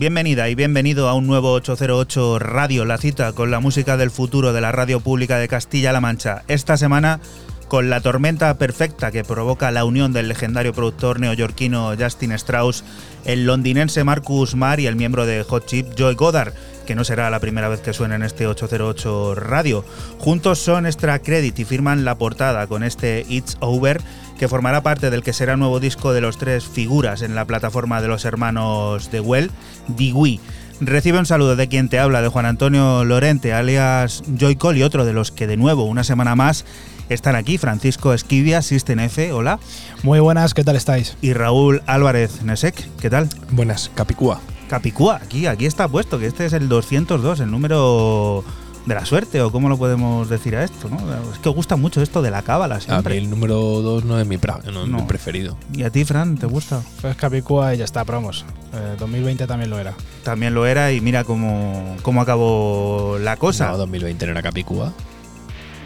Bienvenida y bienvenido a un nuevo 808 Radio, la cita con la música del futuro de la radio pública de Castilla-La Mancha. Esta semana con la tormenta perfecta que provoca la unión del legendario productor neoyorquino Justin Strauss, el londinense Marcus Marr y el miembro de Hot Chip Joy Goddard, que no será la primera vez que suena en este 808 Radio. Juntos son Extra Credit y firman la portada con este It's Over que formará parte del que será nuevo disco de los tres figuras en la plataforma de los hermanos de Well, Digui. Recibe un saludo de quien te habla, de Juan Antonio Lorente, alias Joycol, y otro de los que de nuevo, una semana más, están aquí, Francisco Esquivia, System F, hola, Muy buenas, ¿qué tal estáis? y Raúl Álvarez Nesek, ¿qué tal? Buenas, Capicúa. Capicúa, aquí, aquí está puesto, que este es el 202, el número de la suerte, o cómo lo podemos decir a esto, ¿no? Es que os gusta mucho esto de la cábala A mí siempre. el número 2 no es mi, pra- no es mi preferido. ¿Y a ti, Fran, te gusta? Pues Capicúa y ya está, pero vamos. eh, 2020 también lo era. También lo era y mira cómo, cómo acabó la cosa. No, 2020 no era Capicúa.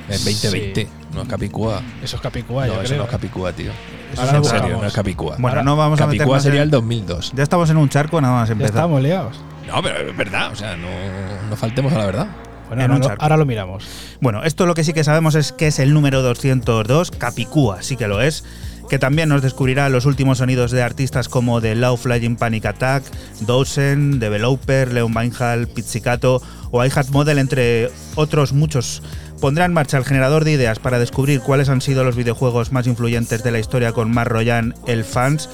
Es 2020, no es Capicúa. Eso es Capicúa, no, yo eso creo. no es Capicúa, tío. Eso Ahora es En un serio, buscamos. no es Capicúa. Bueno, Ahora, no vamos a Capicúa meternos sería en- el 2002. Ya estamos en un charco nada más Ya empezar. estamos liados. No, pero es verdad, o sea, no, no faltemos a la verdad. Bueno, En ahora lo, ahora lo miramos. Bueno, esto lo que sí que sabemos es que es el número 202, Capicúa, sí que lo es, que también nos descubrirá los últimos sonidos de artistas como The Low Flying Panic Attack, Dozen, Developer, Leon Weinhall, Pizzicato o iHat Model, entre otros muchos. Pondrá en marcha el generador de ideas para descubrir cuáles han sido los videojuegos más influyentes de la historia con Mark Royan, el fans,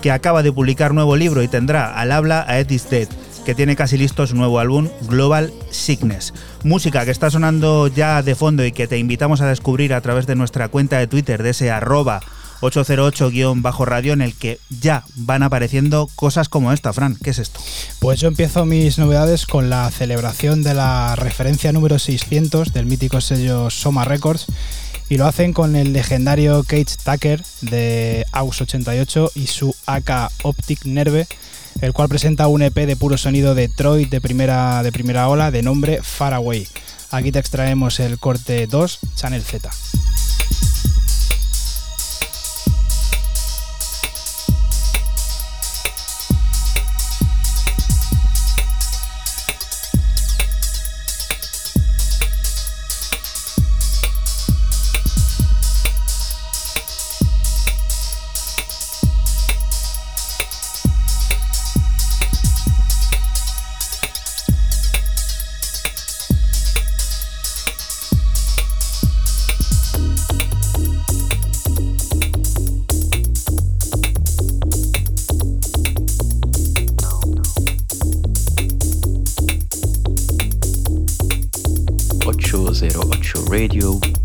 que acaba de publicar nuevo libro y tendrá al habla a Ed is Dead, que tiene casi listo su nuevo álbum Global Sickness. Música que está sonando ya de fondo y que te invitamos a descubrir a través de nuestra cuenta de Twitter, de ese arroba 808-radio en el que ya van apareciendo cosas como esta, Fran. ¿Qué es esto? Pues yo empiezo mis novedades con la celebración de la referencia número 600 del mítico sello Soma Records. Y lo hacen con el legendario Cage Tucker de AUX 88 y su AK Optic Nerve, el cual presenta un EP de puro sonido de Detroit de primera, de primera ola de nombre Far Away. Aquí te extraemos el corte 2, Channel Z. Ocho Zero Ocho Radio.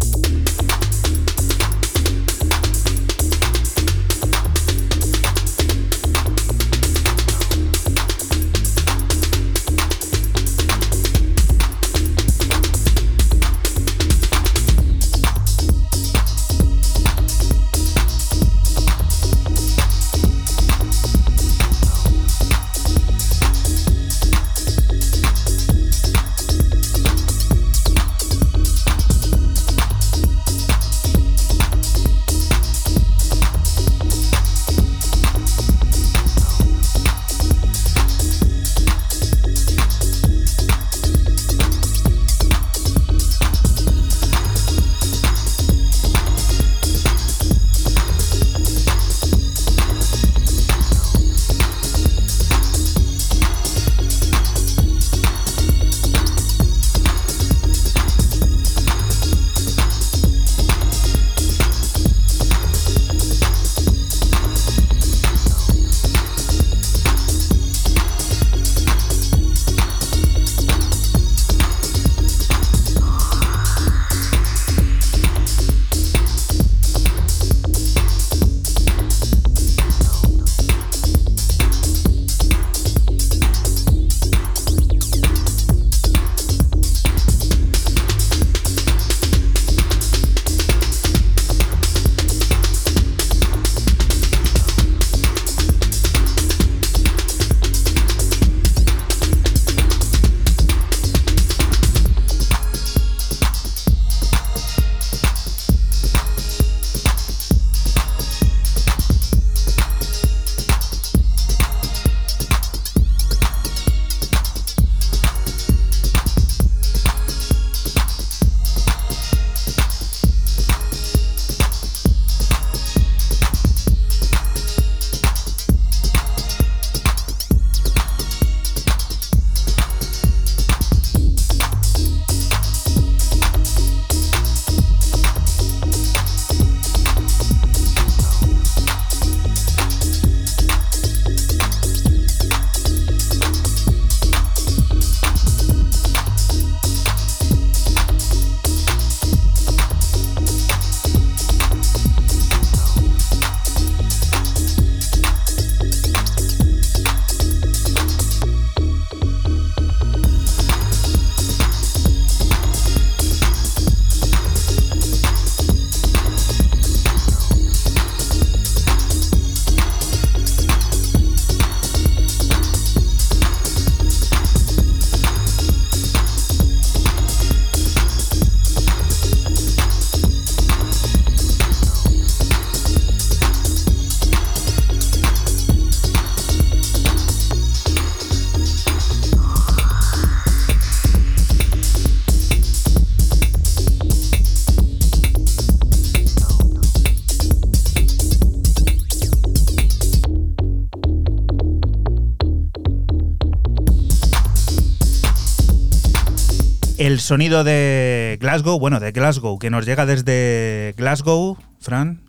Sonido de Glasgow, bueno, de Glasgow, que nos llega desde Glasgow, Fran.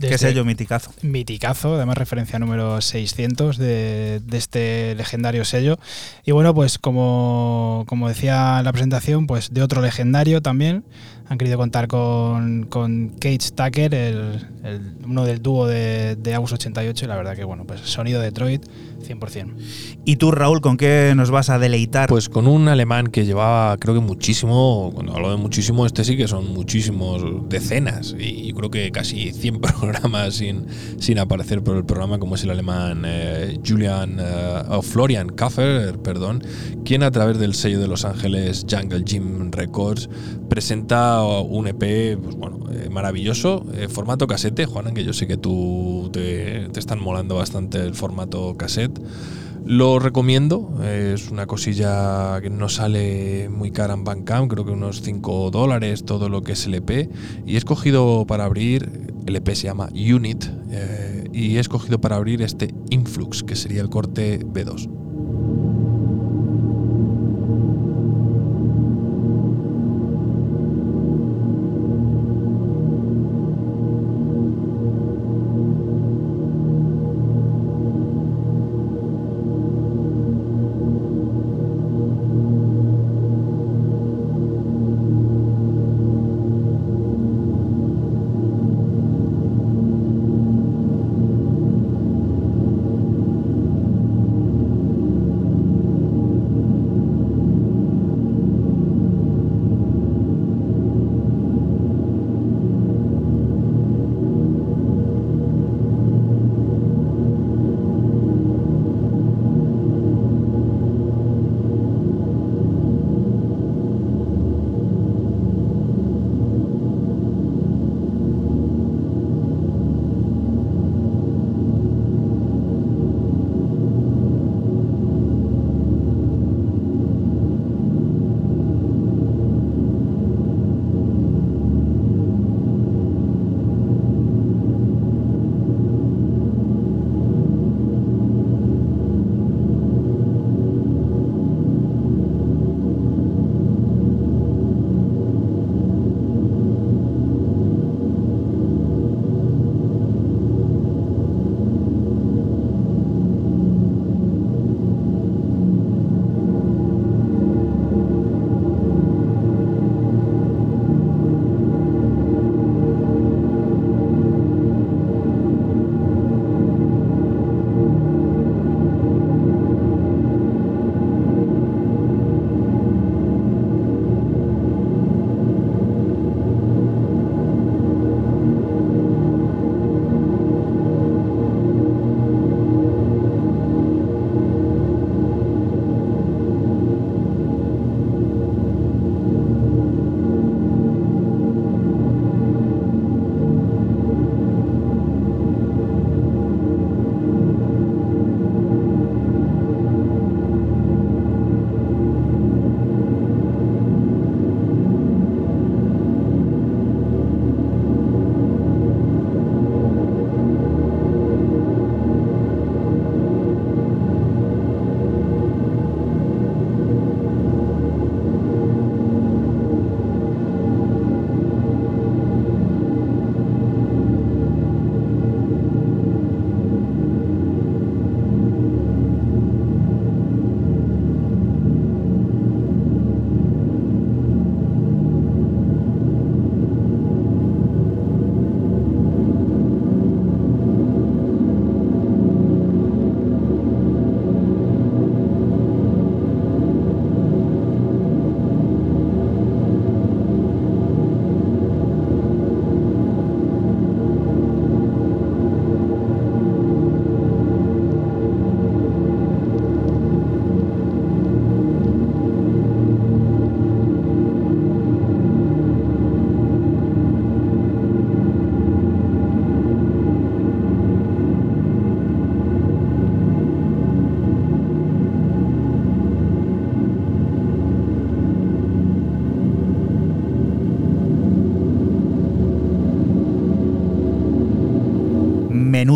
¿Qué sello miticazo? Miticazo, además referencia número 600 de, de este legendario sello. Y bueno, pues como, como decía en la presentación, pues de otro legendario también. Han querido contar con, con Cage Tucker, el, el- uno del dúo de, de Aus 88, y la verdad que bueno, pues sonido Detroit 100%. ¿Y tú, Raúl, con qué nos vas a deleitar? Pues con un alemán que llevaba, creo que muchísimo, cuando hablo de muchísimo, este sí que son muchísimos decenas, y yo creo que casi 100 programas sin, sin aparecer por el programa, como es el alemán eh, Julian, eh, o Florian Kaffer, perdón, quien a través del sello de Los Ángeles Jungle Gym Records presenta un EP pues eh, maravilloso, eh, formato casete, Juanan, que yo sé que tú te, te están molando bastante el formato cassette. Lo recomiendo, eh, es una cosilla que no sale muy cara en Bandcamp, creo que unos 5 dólares todo lo que es el EP. Y he escogido para abrir, el EP se llama Unit, y he escogido para abrir este Influx, que sería el corte B2.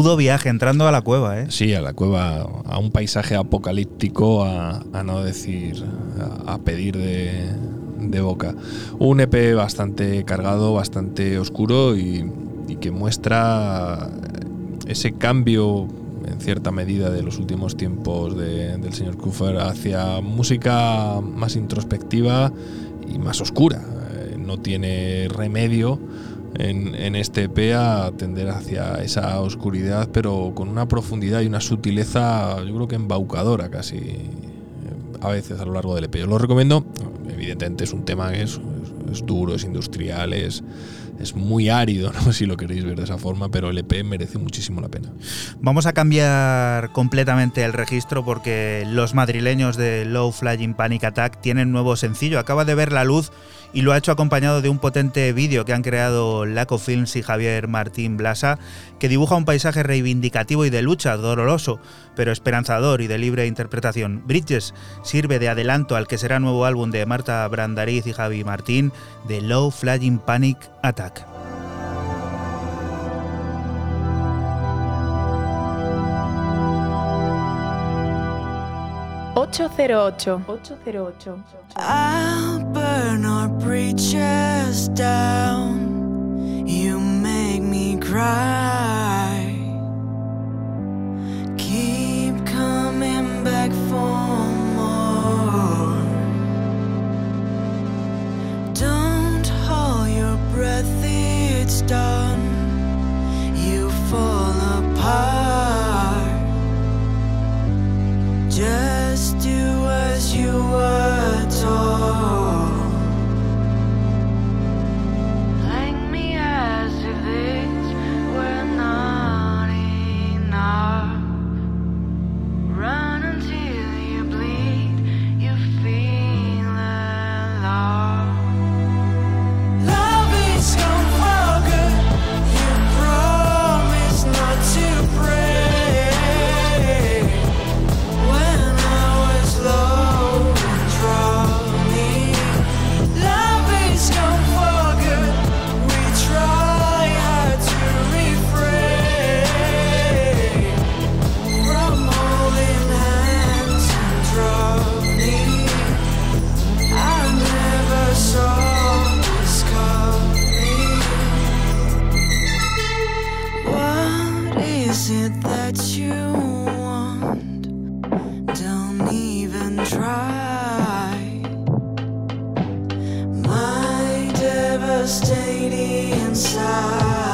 Menudo viaje entrando a la cueva, ¿eh? Sí, a la cueva, a un paisaje apocalíptico, a, a no decir, a, a pedir de, de boca. Un EP bastante cargado, bastante oscuro y, y que muestra ese cambio en cierta medida de los últimos tiempos de- del señor Cooper hacia música más introspectiva y más oscura. Eh, no tiene remedio en, en este EP a tender hacia esa oscuridad, pero con una profundidad y una sutileza, yo creo que embaucadora casi, eh, a veces a lo largo del EP. Os lo recomiendo, evidentemente es un tema que es- es duro, es industrial, es, es muy árido, ¿no? si lo queréis ver de esa forma, pero el EP merece muchísimo la pena. Vamos a cambiar completamente el registro porque los madrileños de Low Flying Panic Attack tienen nuevo sencillo. Acaba de ver la luz y lo ha hecho acompañado de un potente vídeo que han creado Laco Films y Javier Martín Blasa, que dibuja un paisaje reivindicativo y de lucha, doloroso, pero esperanzador y de libre interpretación. Bridges sirve de adelanto al que será nuevo álbum de Marta Brandariz y Javi Martín, de Low Flying Panic Attack. I'll burn our bridges down. You make me cry. Keep coming back for it's done. You fall apart. Just do as you were told. just daily inside.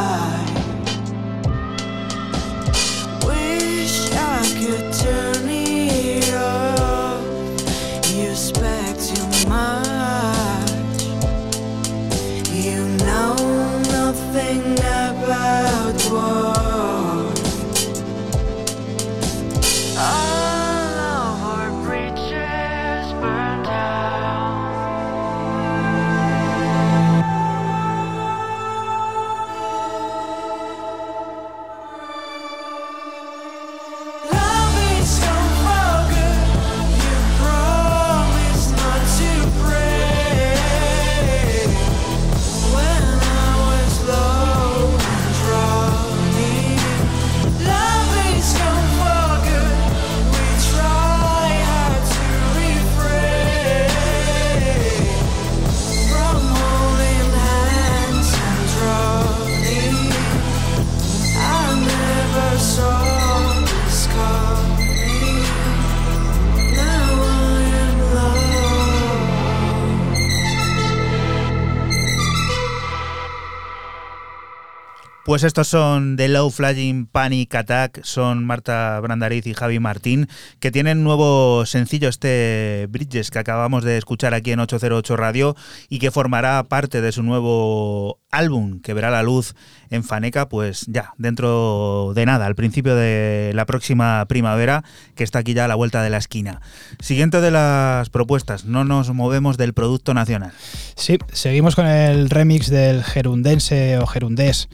Pues estos son The Low Flying Panic Attack, son Marta Brandariz y Javi Martín, que tienen nuevo sencillo, este Bridges, que acabamos de escuchar aquí en 808 Radio y que formará parte de su nuevo álbum, que verá la luz en Faneca, pues ya, dentro de nada, al principio de la próxima primavera, que está aquí ya a la vuelta de la esquina. Siguiente de las propuestas, no nos movemos del producto nacional. Sí, seguimos con el remix del gerundense o gerundés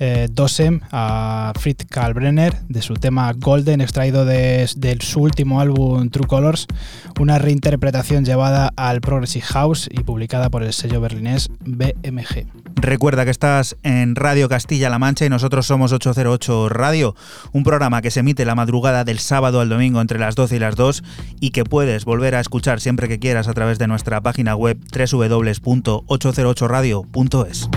eh, Dosem a Fritz Kalbrenner de su tema Golden, extraído de, de su último álbum True Colors, una reinterpretación llevada al Progressive House y publicada por el sello berlinés BMG. Recuerda que estás en Radio Castilla-La Mancha y nosotros somos 808 Radio, un programa que se emite la madrugada del sábado al domingo entre las 12 y las 2 y que puedes volver a escuchar siempre que quieras a través de nuestra página web www.808radio.es.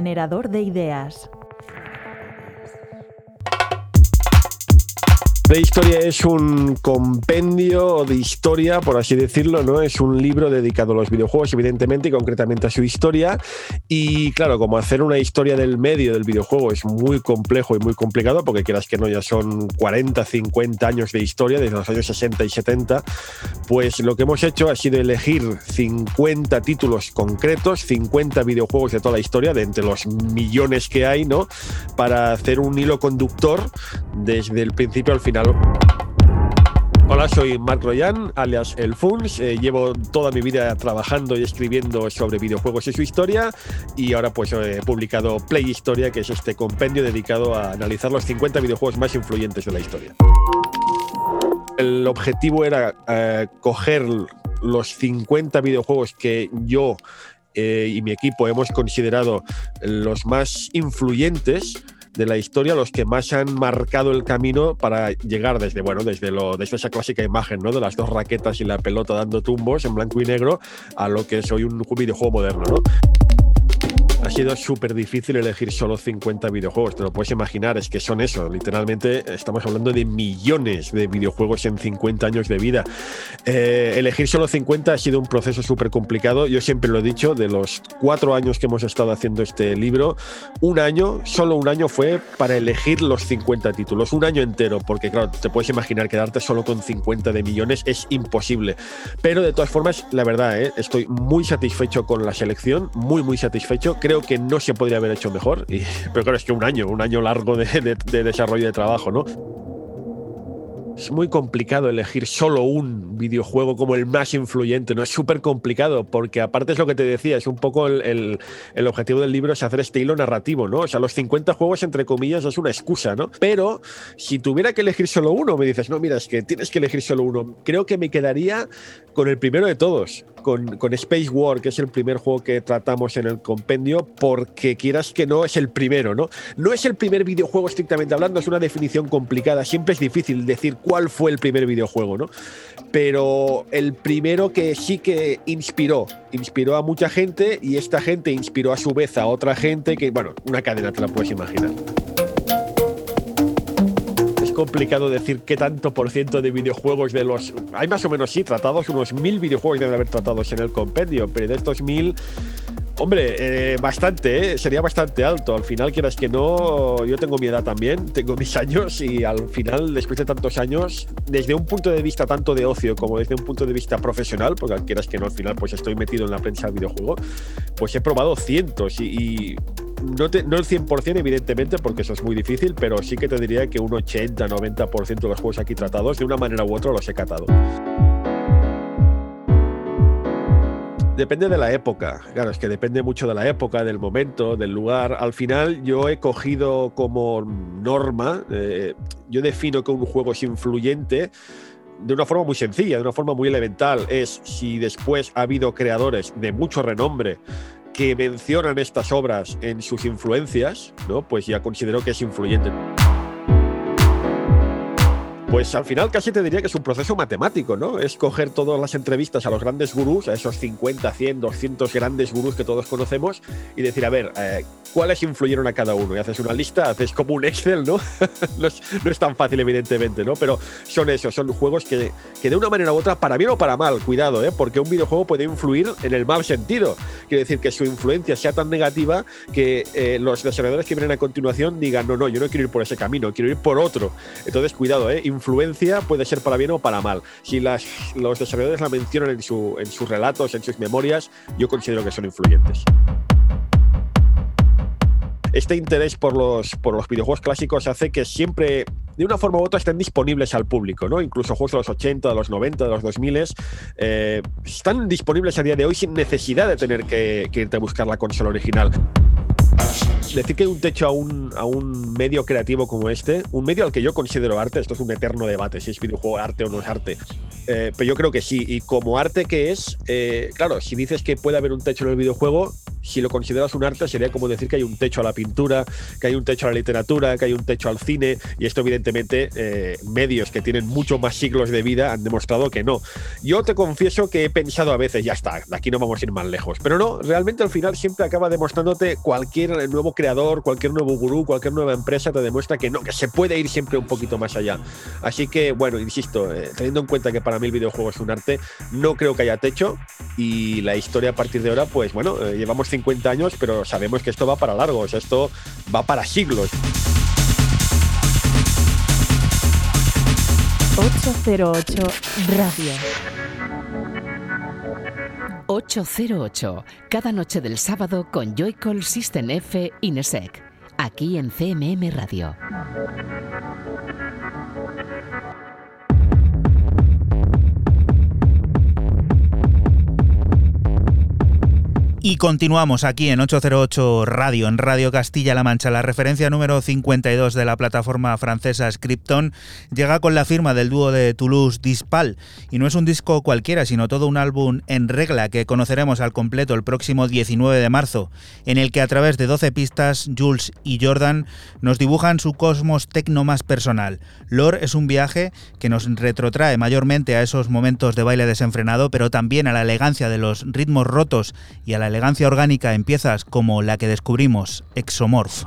Generador de ideas. Prehistoria es un compendio de historia, por así decirlo, ¿no? Es un libro dedicado a los videojuegos, evidentemente, y concretamente a su historia. Y claro, como hacer una historia del medio del videojuego es muy complejo y muy complicado, porque quieras que no, ya son 40, 50 años de historia, desde los años 60 y 70, pues lo que hemos hecho ha sido elegir 50 títulos concretos, 50 videojuegos de toda la historia, de entre los millones que hay, ¿no? Para hacer un hilo conductor desde el principio al final. Hola, soy Marc Royan, alias El Funs. Eh, llevo toda mi vida trabajando y escribiendo sobre videojuegos y su historia. Y ahora pues he publicado Play Historia, que es este compendio dedicado a analizar los 50 videojuegos más influyentes de la historia. El objetivo era eh, coger los 50 videojuegos que yo eh, y mi equipo hemos considerado los más influyentes de la historia, los que más han marcado el camino para llegar desde, bueno, desde, lo, desde esa clásica imagen. De las dos raquetas y la pelota dando tumbos en blanco y negro a lo que es hoy un videojuego moderno, ¿no? Sido súper difícil elegir solo 50 videojuegos. Te lo puedes imaginar, es que son eso. Literalmente estamos hablando de millones de videojuegos en 50 años de vida. Eh, elegir solo 50 ha sido un proceso súper complicado. Yo siempre lo he dicho, de los cuatro años que hemos estado haciendo este libro, un año, solo un año fue para elegir los 50 títulos. Un año entero, porque claro, te puedes imaginar quedarte solo con 50 de millones es imposible. Pero de todas formas, la verdad, ¿eh? estoy muy satisfecho con la selección, muy, muy satisfecho. Creo que no se podría haber hecho mejor. Y, pero claro, es que un año, un año largo de, de, de desarrollo de trabajo, ¿no? es muy complicado elegir solo un videojuego como el más influyente, ¿no? Es súper complicado porque aparte es lo que te decía, es un poco el, el, el, objetivo del libro es hacer este hilo narrativo, ¿no? O sea, los 50 juegos entre comillas es una excusa, ¿no? Pero si tuviera que elegir solo uno, me dices, no, mira, es que tienes que elegir solo uno, creo que me quedaría con el primero de todos, con, con, Space War, que es el primer juego que tratamos en el compendio, porque quieras que no es el primero, ¿no? No es el primer videojuego estrictamente hablando, es una definición complicada, siempre es difícil decir cuál fue el primer videojuego, ¿no? Pero el primero que sí que inspiró, inspiró a mucha gente y esta gente inspiró a su vez a otra gente que, bueno, una cadena te la puedes imaginar complicado decir qué tanto por ciento de videojuegos de los. Hay más o menos, sí, tratados, unos mil videojuegos deben haber tratados en el compendio, pero de estos mil. Hombre, eh, bastante, ¿eh? sería bastante alto. Al final, quieras que no, yo tengo mi edad también, tengo mis años y al final, después de tantos años, desde un punto de vista tanto de ocio como desde un punto de vista profesional, porque quieras que no, al final, pues estoy metido en la prensa del videojuego, pues he probado cientos y no, te, el 100% evidentemente, porque eso es muy difícil, pero sí que te diría que un 80-90% de los juegos aquí tratados, de una manera u otra, los he catado. Depende de la época, claro, es que depende mucho de la época, del momento, del lugar. Al final yo he cogido como norma, eh, yo defino que un juego es influyente de una forma muy sencilla, de una forma muy elemental. Es si después ha habido creadores de mucho renombre que mencionan estas obras en sus influencias, ¿no? pues ya considero que es influyente. Pues al final casi te diría que es un proceso matemático, ¿no? Es coger todas las entrevistas a los grandes gurús, a esos 50, 100, 200 grandes gurús que todos conocemos y decir, a ver, eh, ¿cuáles influyeron a cada uno? Y haces una lista, haces como un Excel, ¿no? no, es, no, es, tan fácil, evidentemente, ¿no? Pero son esos, son juegos que, que, de una manera u otra, para bien o para mal, cuidado, ¿eh? Porque un videojuego puede influir en el mal sentido. Quiere decir que su influencia sea tan negativa que eh, los desarrolladores que vienen a continuación digan, no, no, yo no quiero ir por ese camino, quiero ir por otro. Entonces, cuidado, ¿eh? influencia puede ser para bien o para mal. Si las, los desarrolladores la mencionan en, su, en sus relatos, en sus memorias, yo considero que son influyentes este interés por los, por los videojuegos clásicos hace que siempre, de una forma u otra, estén disponibles al público, ¿no? Incluso juegos de los 80, de los 90, de los 2000 eh, están disponibles a día de hoy sin necesidad de tener que, que irte a buscar la consola original decir que un techo a un, a un medio creativo como este, un medio al que yo considero arte, esto es un eterno debate, si es videojuego arte o no es arte, eh, pero yo creo que sí, y como arte que es, eh, claro, si dices que puede haber un techo en el videojuego, si lo consideras un arte sería como decir que hay un techo a la pintura, que hay un techo a la literatura, que hay un techo al cine, y esto evidentemente eh, medios que tienen mucho más siglos de vida han demostrado que no. Yo te confieso que he pensado a veces, ya está, aquí no vamos a ir más lejos, pero no, realmente al final siempre acaba demostrándote cualquier nuevo creador, cualquier nuevo gurú, cualquier nueva empresa te demuestra que no, que se puede ir siempre un poquito más allá. Así que, bueno, insisto, eh, teniendo en cuenta que para mí el videojuego es un arte, no creo que haya techo y la historia a partir de ahora, pues bueno, eh, llevamos 50 años, pero sabemos que esto va para largo, o sea, esto va para siglos. 808 Radio. 808, cada noche del sábado con Joycall System F Inesec, aquí en CMM Radio. Y continuamos aquí en 808 Radio, en Radio Castilla-La Mancha. La referencia número 52 de la plataforma francesa Scripton llega con la firma del dúo de Toulouse Dispal. Y no es un disco cualquiera, sino todo un álbum en regla que conoceremos al completo el próximo 19 de marzo, en el que a través de 12 pistas, Jules y Jordan nos dibujan su cosmos tecno más personal. Lore es un viaje que nos retrotrae mayormente a esos momentos de baile desenfrenado, pero también a la elegancia de los ritmos rotos y a la elegancia orgánica en piezas como la que descubrimos, Exomorph.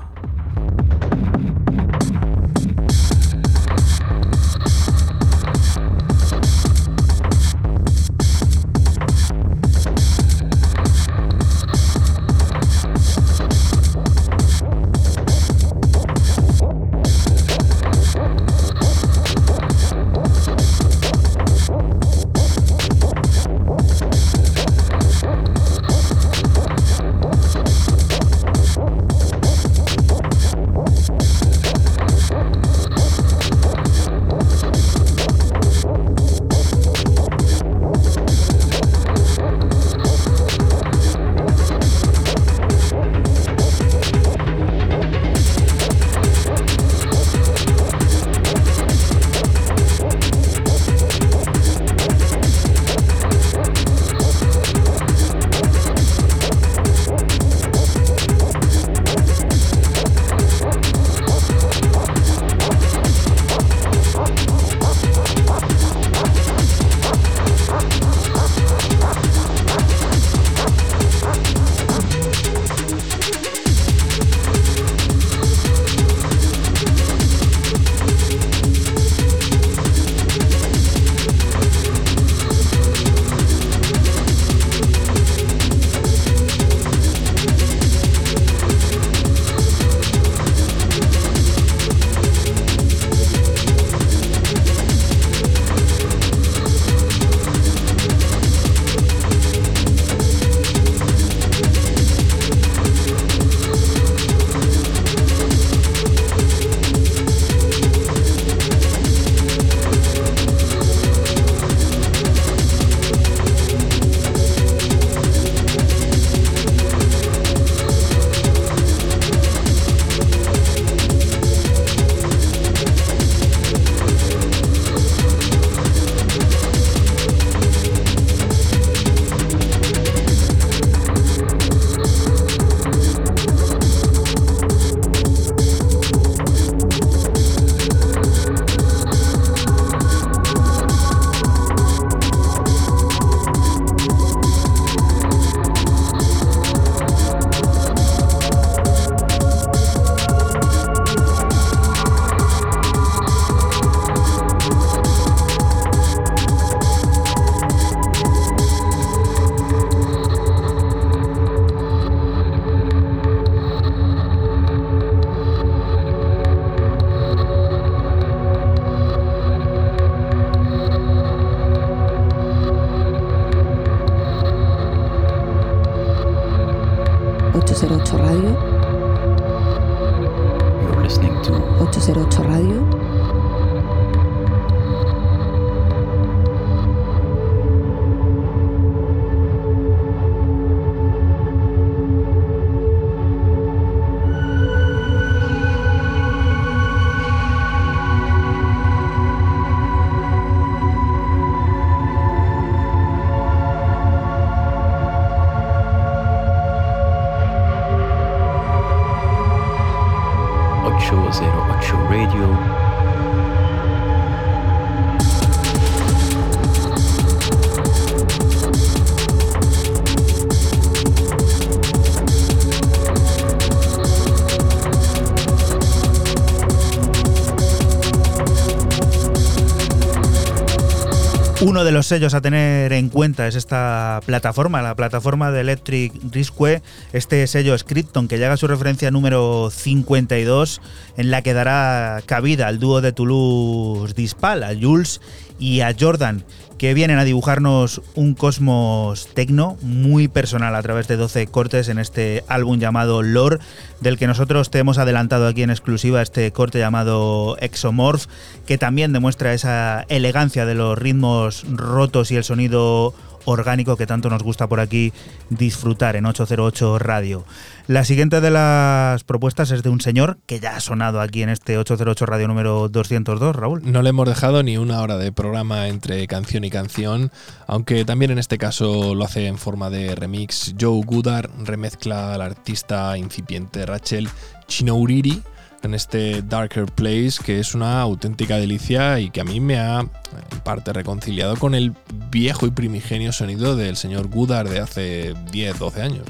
Los sellos a tener en cuenta es esta plataforma, la plataforma de Electric Risque, este sello Scripton que llega a su referencia número 52, en la que dará cabida al dúo de Toulouse Dispal, a Jules y a Jordan, que vienen a dibujarnos un cosmos tecno muy personal a través de 12 cortes en este álbum llamado Lore, del que nosotros te hemos adelantado aquí en exclusiva este corte llamado Exomorph, que también demuestra esa elegancia de los ritmos rotos y el sonido orgánico que tanto nos gusta por aquí disfrutar en 808 Radio. La siguiente de las propuestas es de un señor que ya ha sonado aquí en este 808 Radio número 202, Raúl. No le hemos dejado ni una hora de programa entre canción y canción, aunque también en este caso lo hace en forma de remix. Joe Goodar remezcla al artista incipiente Rachel Chinouriri en este Darker Place, que es una auténtica delicia y que a mí me ha en parte reconciliado con el viejo y primigenio sonido del señor Goodard de hace 10, 12 años.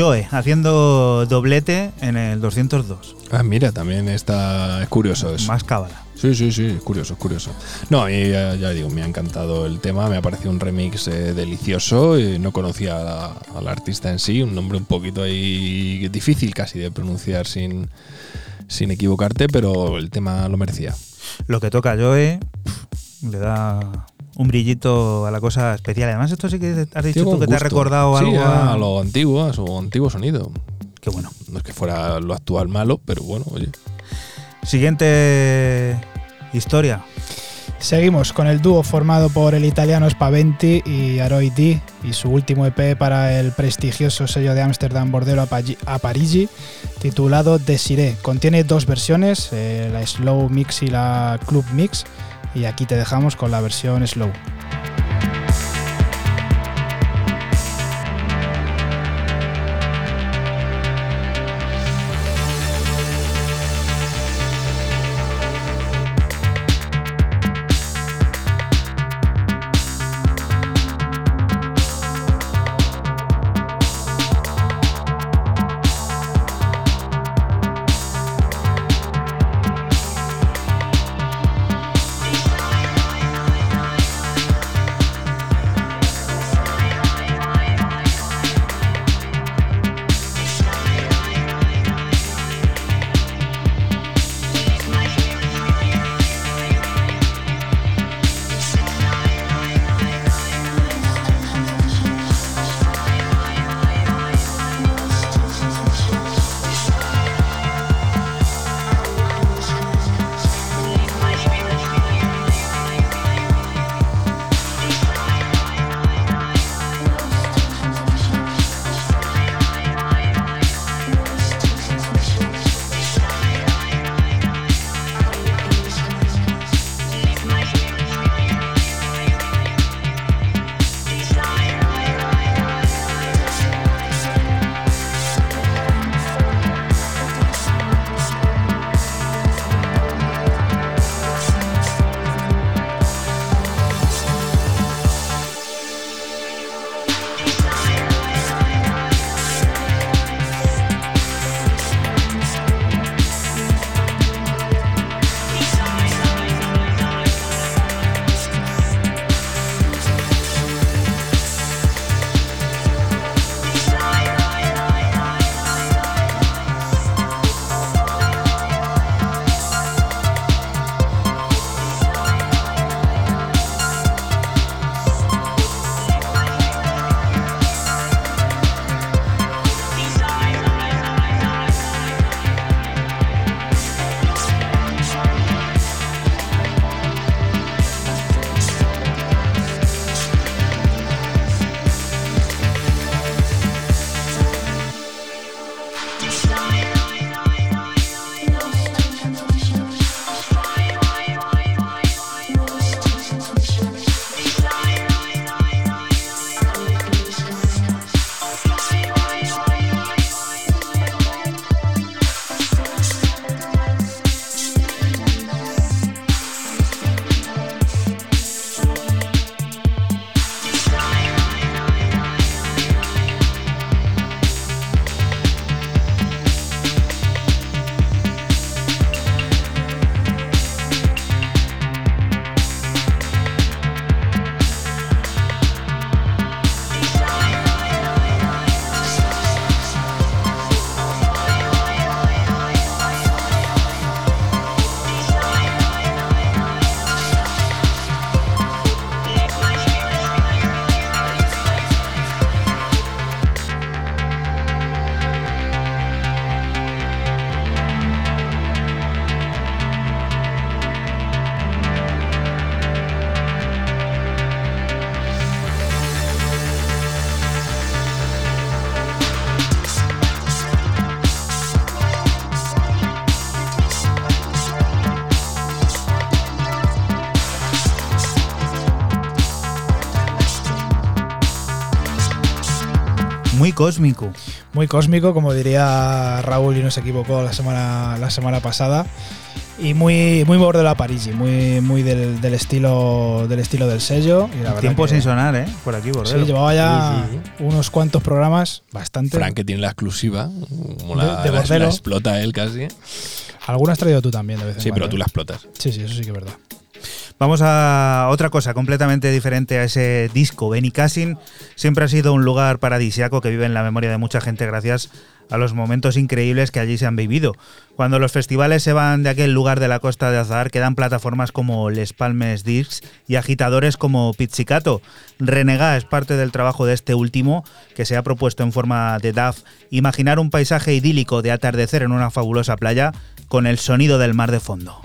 Joe haciendo doblete en el 202. Ah, mira, también está. Es curioso eso. Más cábala. Sí, sí, sí, es curioso, es curioso. No, y ya, ya digo, me ha encantado el tema, me ha parecido un remix eh, delicioso. y no conocía al artista en sí, un nombre un poquito ahí difícil casi de pronunciar sin, sin equivocarte, pero el tema lo merecía. Lo que toca Joe le da un brillito a la cosa especial. Además, esto sí que has dicho tú que te ha recordado Sí, algo a a- lo antiguo, a su antiguo sonido. Qué bueno. No es que fuera lo actual malo, pero bueno, oye. Siguiente historia. Seguimos con el dúo formado por el italiano Spaventi y Aroi D y su último EP para el prestigioso sello de Ámsterdam Bordero a Pagi- a Parigi, titulado Desiré. Contiene dos versiones, eh, la Slow Mix y la Club Mix, y aquí te dejamos con la versión Slow. Cósmico. Muy cósmico, como diría Raúl y no se equivocó la semana, la semana pasada. Y muy, muy Bordela Parigi, muy, muy del, del estilo del estilo del sello. Y la Tiempo que- sin sonar, ¿eh? Por aquí, Sí, Bordelo. llevaba ya Sí, unos cuantos programas, bastante. Frank que tiene la exclusiva, como la, de la- la explota él casi. Algunas has traído tú también de vez en Sí, cuando, pero tú ¿eh? la explotas. Sí, sí, eso sí que es verdad. Vamos a otra cosa completamente diferente a ese disco. Benny Cassin siempre ha sido un lugar paradisiaco que vive en la memoria de mucha gente gracias a los momentos increíbles que allí se han vivido. Cuando los festivales se van de aquel lugar de la costa de Azar, quedan plataformas como Les Palmes Discs y agitadores como Pizzicato. Renegá es parte del trabajo de este último, que se ha propuesto en forma de DAF imaginar un paisaje idílico de atardecer en una fabulosa playa con el sonido del mar de fondo.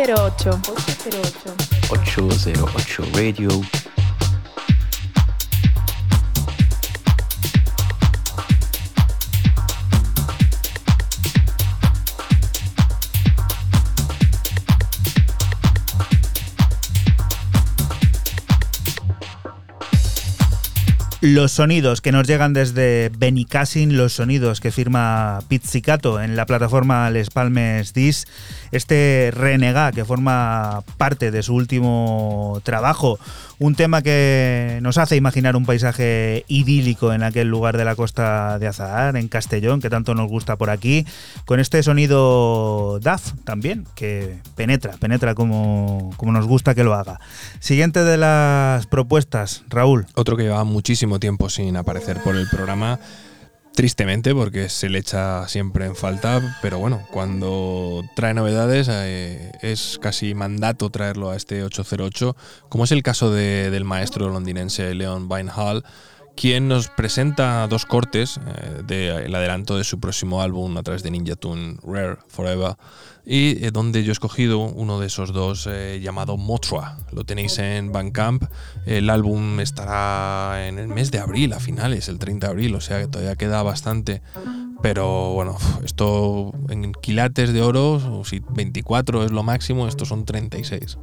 Ocho cero ocho. Ocho cero ocho. 808 Radio. Los sonidos que nos llegan desde Benicassin, los sonidos que firma Pizzicato en la plataforma Les Palmes Dis, este Renegá que forma parte de su último trabajo, un tema que nos hace imaginar un paisaje idílico en aquel lugar de la costa de Azahar, en Castellón, que tanto nos gusta por aquí, con este sonido DAF también, que penetra, penetra como, como nos gusta que lo haga. Siguiente de las propuestas, Raúl. Otro que llevaba muchísimo tiempo sin aparecer por el programa, tristemente, porque se le echa siempre en falta, pero bueno, cuando trae novedades eh, es casi mandato traerlo a este 808, como es el caso de- del maestro londinense Leon Vinehall, quien nos presenta dos cortes eh, del adelanto de su próximo álbum a través de Ninja Tune Rare Forever y eh, donde yo he escogido uno de esos dos eh, llamado Motra. Lo tenéis en Bandcamp. El álbum estará en el mes de abril, a finales, el 30 de abril, o sea que todavía queda bastante. Pero bueno, esto en quilates de oro, si 24 es lo máximo, estos son 36.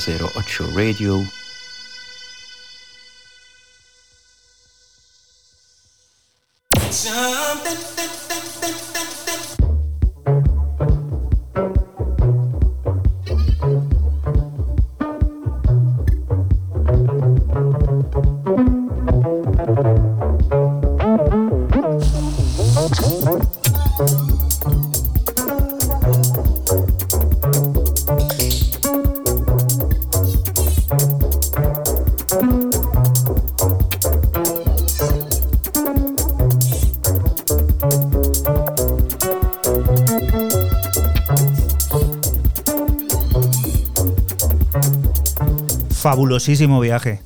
808 Radio. Fabulosísimo viaje.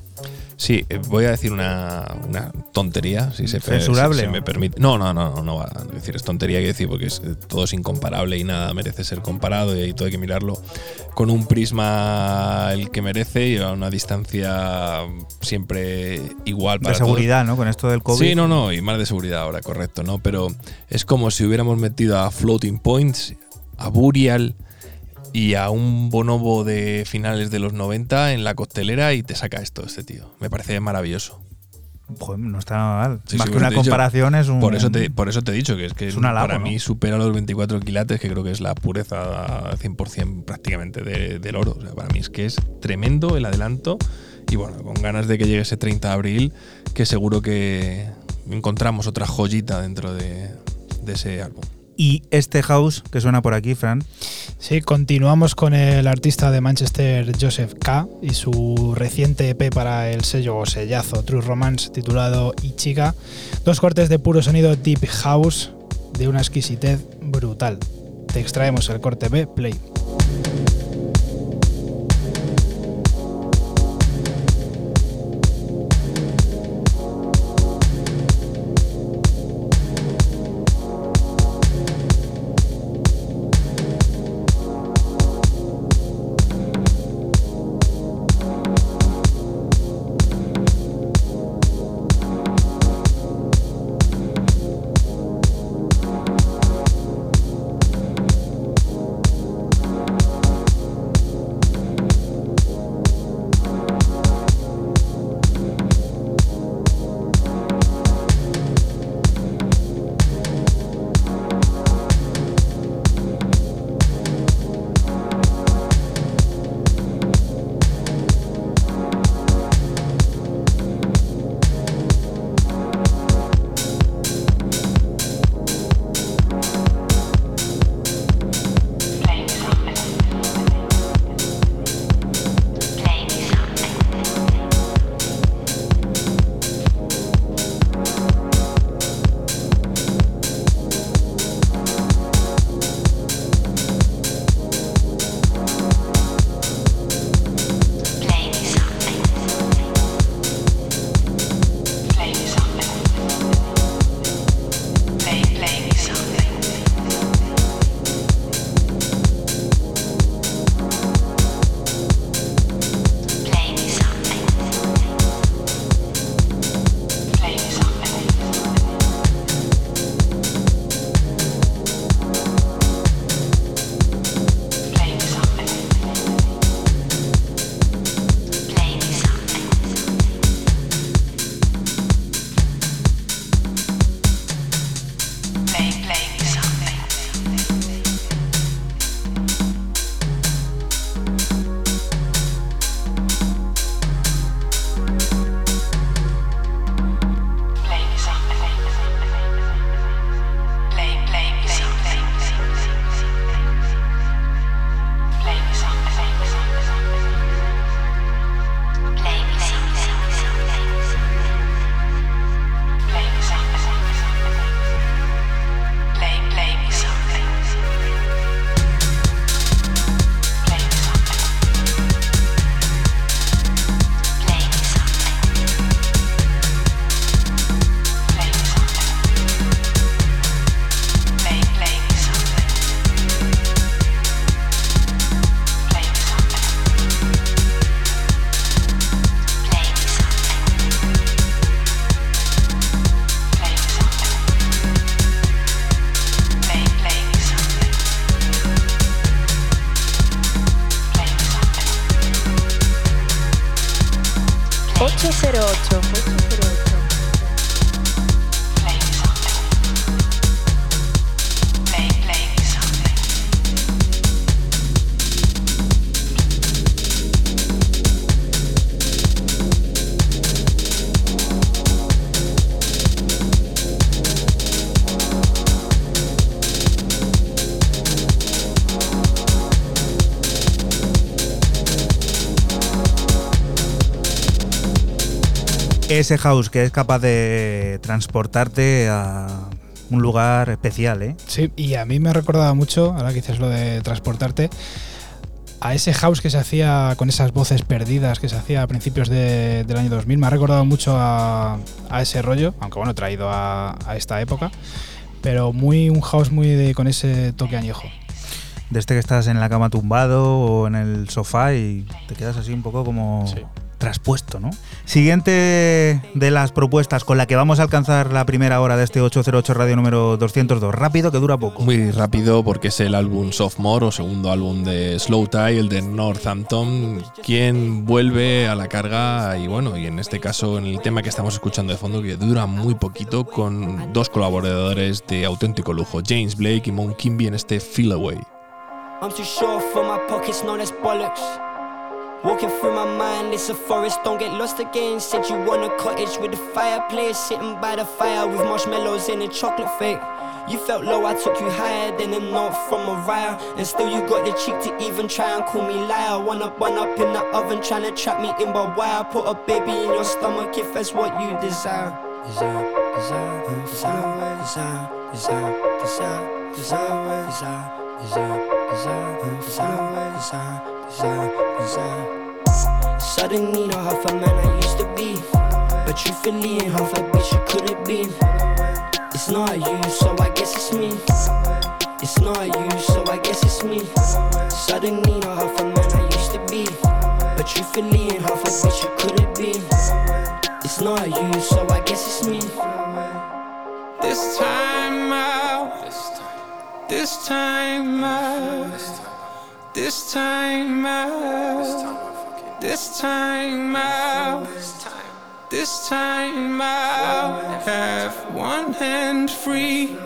Sí, eh, voy a decir una, una tontería, si se ¿Censurable si me permite. No, no, no, no, no va a decir, es tontería que decir, porque es, eh, todo es incomparable y nada merece ser comparado y todo hay que mirarlo con un prisma el que merece y a una distancia siempre igual para De todos. seguridad, ¿no? Con esto del COVID. Sí, no, no, y más de seguridad ahora, correcto, ¿no? Pero es como si hubiéramos metido a Floating Points, a Burial y a un bonobo de finales de los 90 en la costelera y te saca esto, este tío. Me parece maravilloso. Joder, no está nada mal. Sí, Más sí, que una dicho- comparación es un. Por eso, te, por eso te he dicho que es que Es un halago, para ¿no? mí supera los 24 quilates, que creo que es la pureza 100% prácticamente de- del oro. O sea, para mí es que es tremendo el adelanto y bueno, con ganas de que llegue ese 30 de abril, que seguro que encontramos otra joyita dentro de, de ese álbum. Y este house que suena por aquí, Fran. Sí, continuamos con el artista de Manchester Joseph K. y su reciente EP para el sello o sellazo True Romance titulado Ichiga. Dos cortes de puro sonido Deep House de una exquisitez brutal. Te extraemos el corte B, Play. Ese house que es capaz de transportarte a un lugar especial, ¿eh? Sí, y a mí me recordaba mucho, ahora que dices lo de transportarte, a ese house que se hacía con esas voces perdidas que se hacía a principios de- del año 2000. Me ha recordado mucho a, a ese rollo, aunque bueno, traído a, a esta época, pero muy un house muy de, con ese toque añejo. De este que estás en la cama tumbado o en el sofá y te quedas así un poco como Sí. Traspuesto, ¿no? Siguiente de las propuestas con la que vamos a alcanzar la primera hora de este 808 Radio número 202. Rápido, que dura poco. Muy rápido porque es el álbum Sophomore o segundo álbum de Slow Tie, el de Northampton, quien vuelve a la carga y bueno, y en este caso en el tema que estamos escuchando de fondo que dura muy poquito con dos colaboradores de auténtico lujo, James Blake y Mon Kimby en este Feel Away. I'm too sure for my pockets, no, that's bollocks. Walking through my mind, it's a forest, don't get lost again. Said you want a cottage with a fireplace, sitting by the fire with marshmallows and a chocolate fake. You felt low, I took you higher than a note from Mariah. And still, you got the cheek to even try and call me liar. One up, one up in the oven, trying to trap me in by wire. Put a baby in your stomach if that's what you desire. Desire, desire, desire, desire, desire, desire, desire, desire, desire, desire, desire, desire, desire, desire. Suddenly, not half a man I used to be. But truthfully, ain't half a bitch you couldn't be. It's not you, so I guess it's me. It's not you, so I guess it's me. Suddenly, not half a man I used to be. But truthfully, ain't half a bitch you couldn't be. It's not you, so I guess it's me. This time out. This time out. This time out. This time out. This time out. I have one hand free.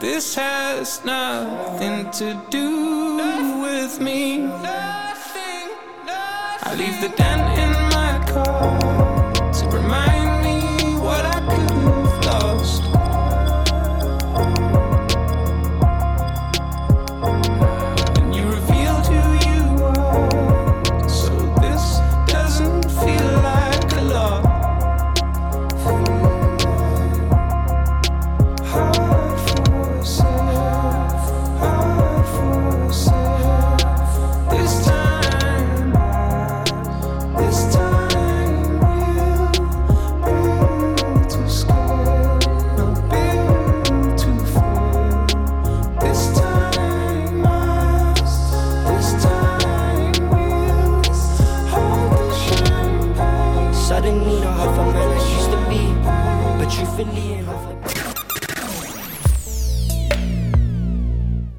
This has nothing to do with me. I leave the dent in my car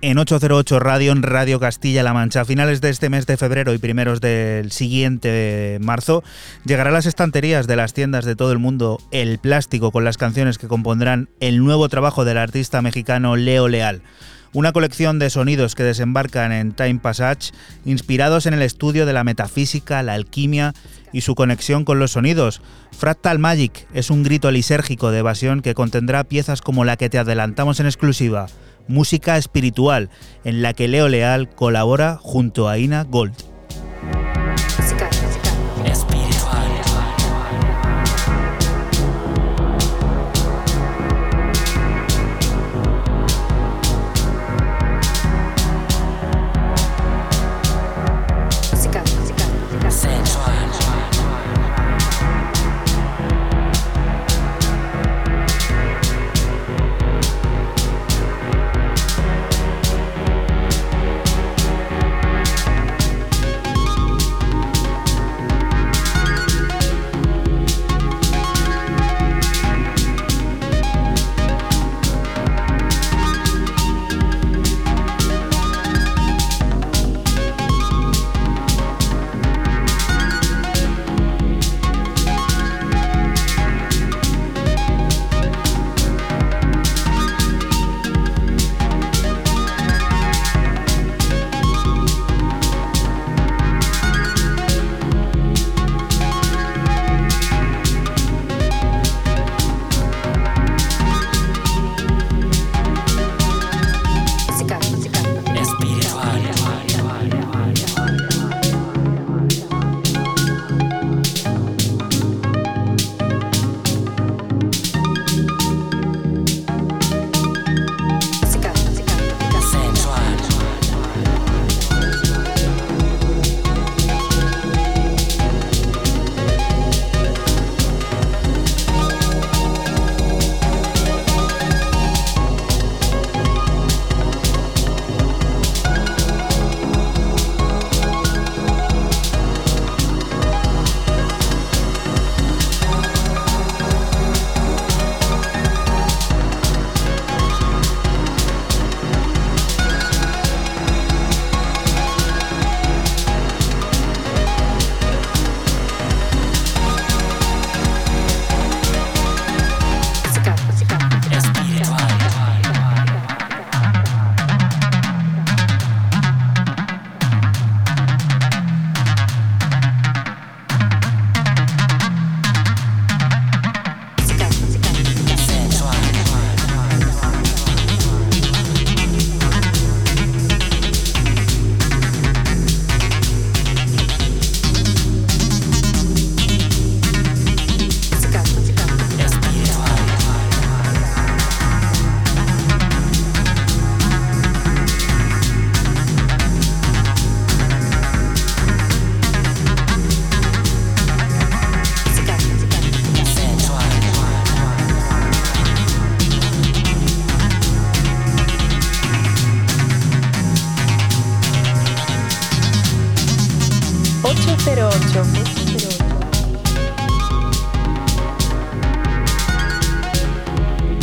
en 808 Radio, en Radio Castilla-La Mancha. A finales de este mes de febrero y primeros del siguiente marzo, llegará a las estanterías de las tiendas de todo el mundo el plástico con las canciones que compondrán el nuevo trabajo del artista mexicano Leo Leal. Una colección de sonidos que desembarcan en Time Passage, inspirados en el estudio de la metafísica, la alquimia y su conexión con los sonidos. Fractal Magic es un grito lisérgico de evasión que contendrá piezas como la que te adelantamos en exclusiva, música espiritual, en la que Leo Leal colabora junto a Ina Gold.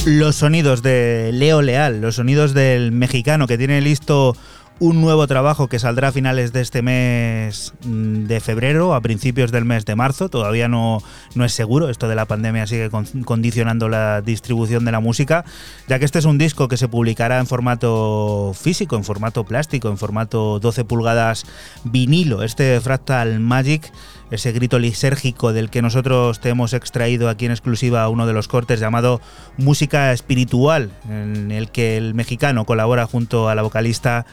Los sonidos de Leo Leal, los sonidos del mexicano que tiene listo un nuevo trabajo que saldrá a finales de este mes mm, de febrero, a principios del mes de marzo. Todavía no, no es seguro, esto de la pandemia sigue con- condicionando la distribución de la música, ya que este es un disco que se publicará en formato físico, en formato plástico, en formato 12 pulgadas vinilo. Este Fractal Magic ese grito lisérgico del que nosotros te hemos extraído aquí en exclusiva uno de los cortes llamado Música Espiritual, en el que el mexicano colabora junto a la vocalista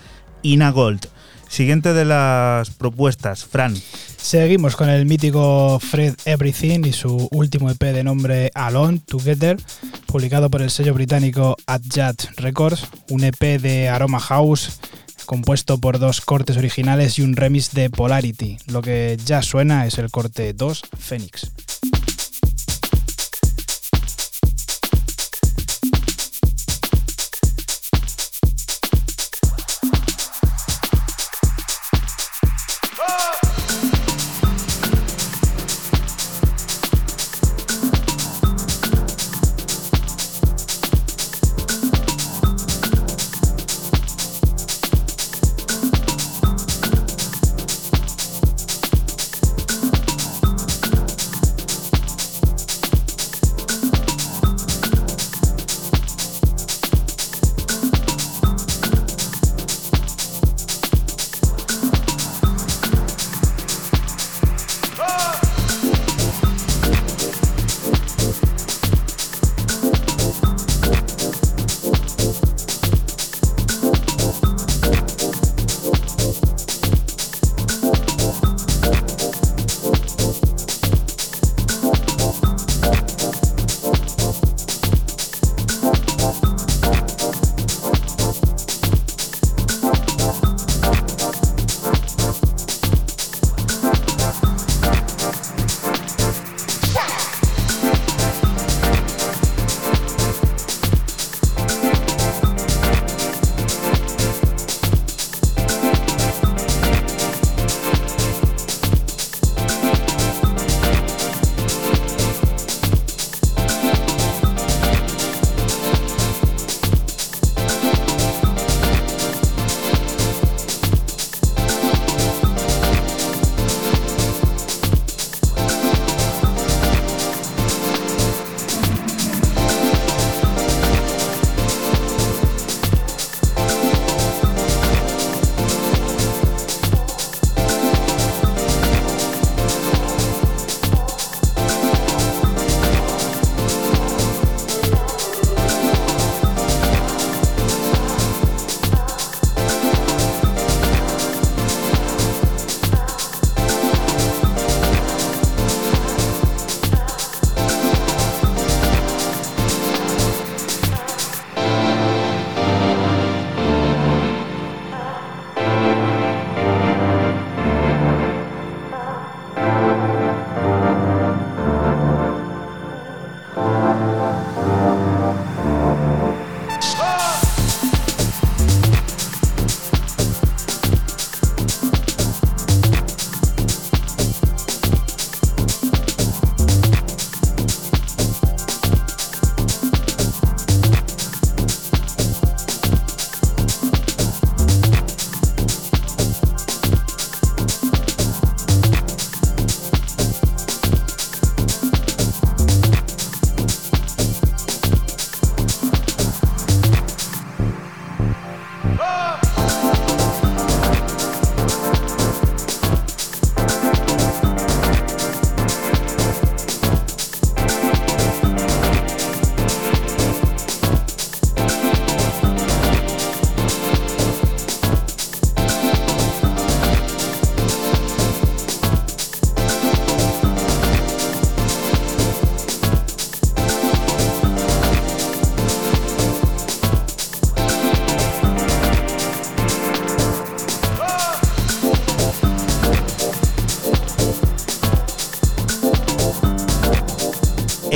Ina Gold. Siguiente de las propuestas, Fran. Seguimos con el mítico Fred Everything y su último EP de nombre Alone Together, publicado por el sello británico Adjust Records, un EP de Aroma House compuesto por dos cortes originales y un remix de Polarity. Lo que ya suena es el corte 2 Phoenix.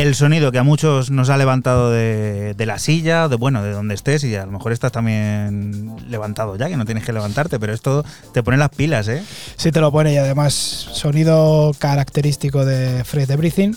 El sonido que a muchos nos ha levantado de, la silla, de bueno, de donde estés, y a lo mejor estás también levantado ya, que no tienes que levantarte, pero esto te pone las pilas, ¿eh? Sí te lo pone y además sonido característico de Fred Everything.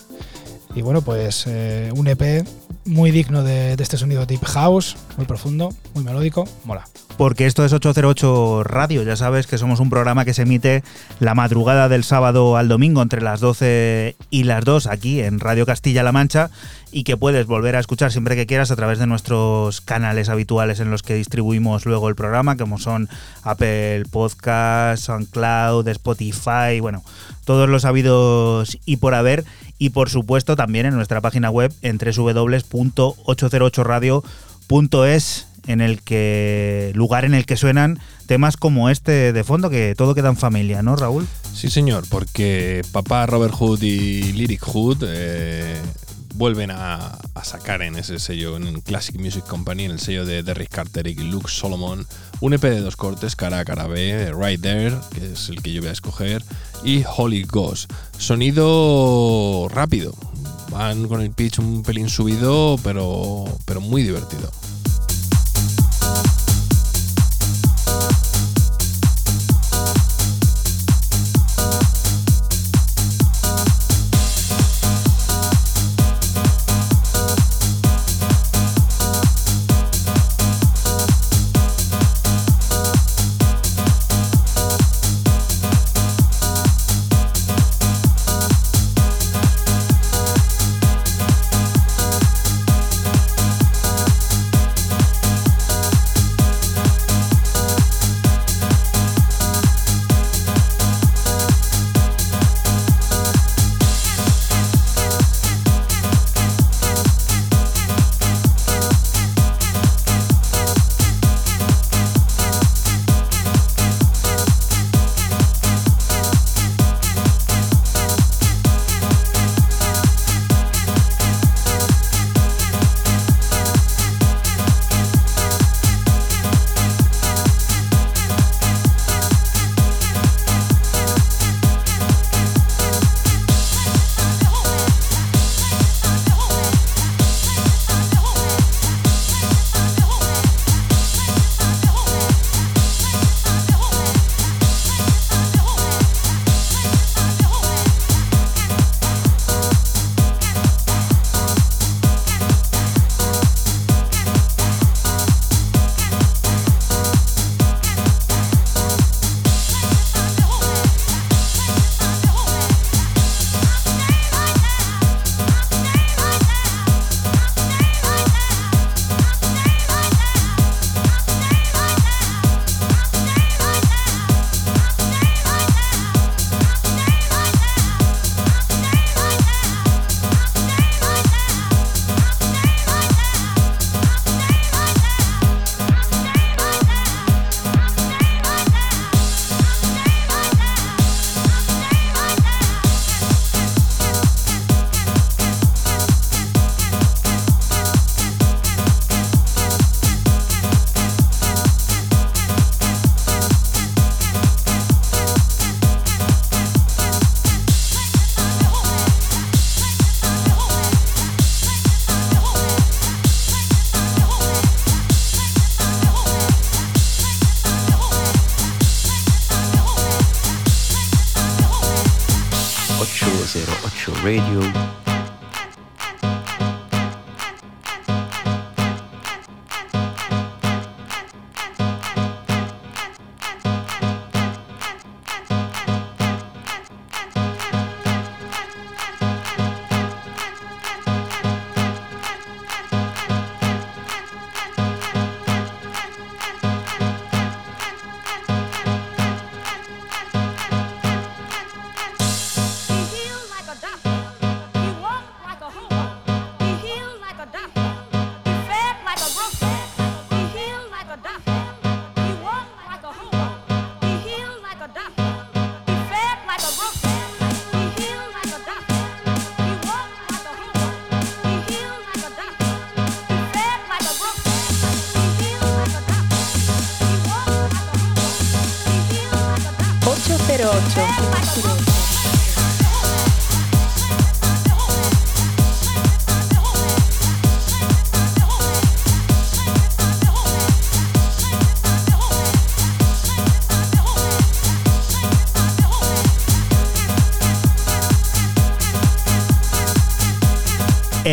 Y bueno, pues eh, un EP muy digno de, de este sonido Deep House, muy profundo, muy melódico, mola. Porque esto es 808 Radio. Ya sabes que somos un programa que se emite la madrugada del sábado al domingo entre las 12 y las 2 aquí en Radio Castilla-La Mancha y que puedes volver a escuchar siempre que quieras a través de nuestros canales habituales en los que distribuimos luego el programa, como son Apple Podcast, SoundCloud, Spotify, bueno, todos los habidos y por haber y por supuesto también en nuestra página web en www.808radio.es en el que lugar en el que suenan temas como este de fondo que todo queda en familia, ¿no, Raúl? Sí, señor, porque papá Robert Hood y Lyric Hood eh, vuelven a, sacar en ese sello, en Classic Music Company, en el sello de Derrick Carter y Luke Solomon, un EP de dos cortes, cara a cara B, Right There, que es el que yo voy a escoger, y Holy Ghost. Sonido rápido, van con el pitch un pelín subido, pero, pero muy divertido.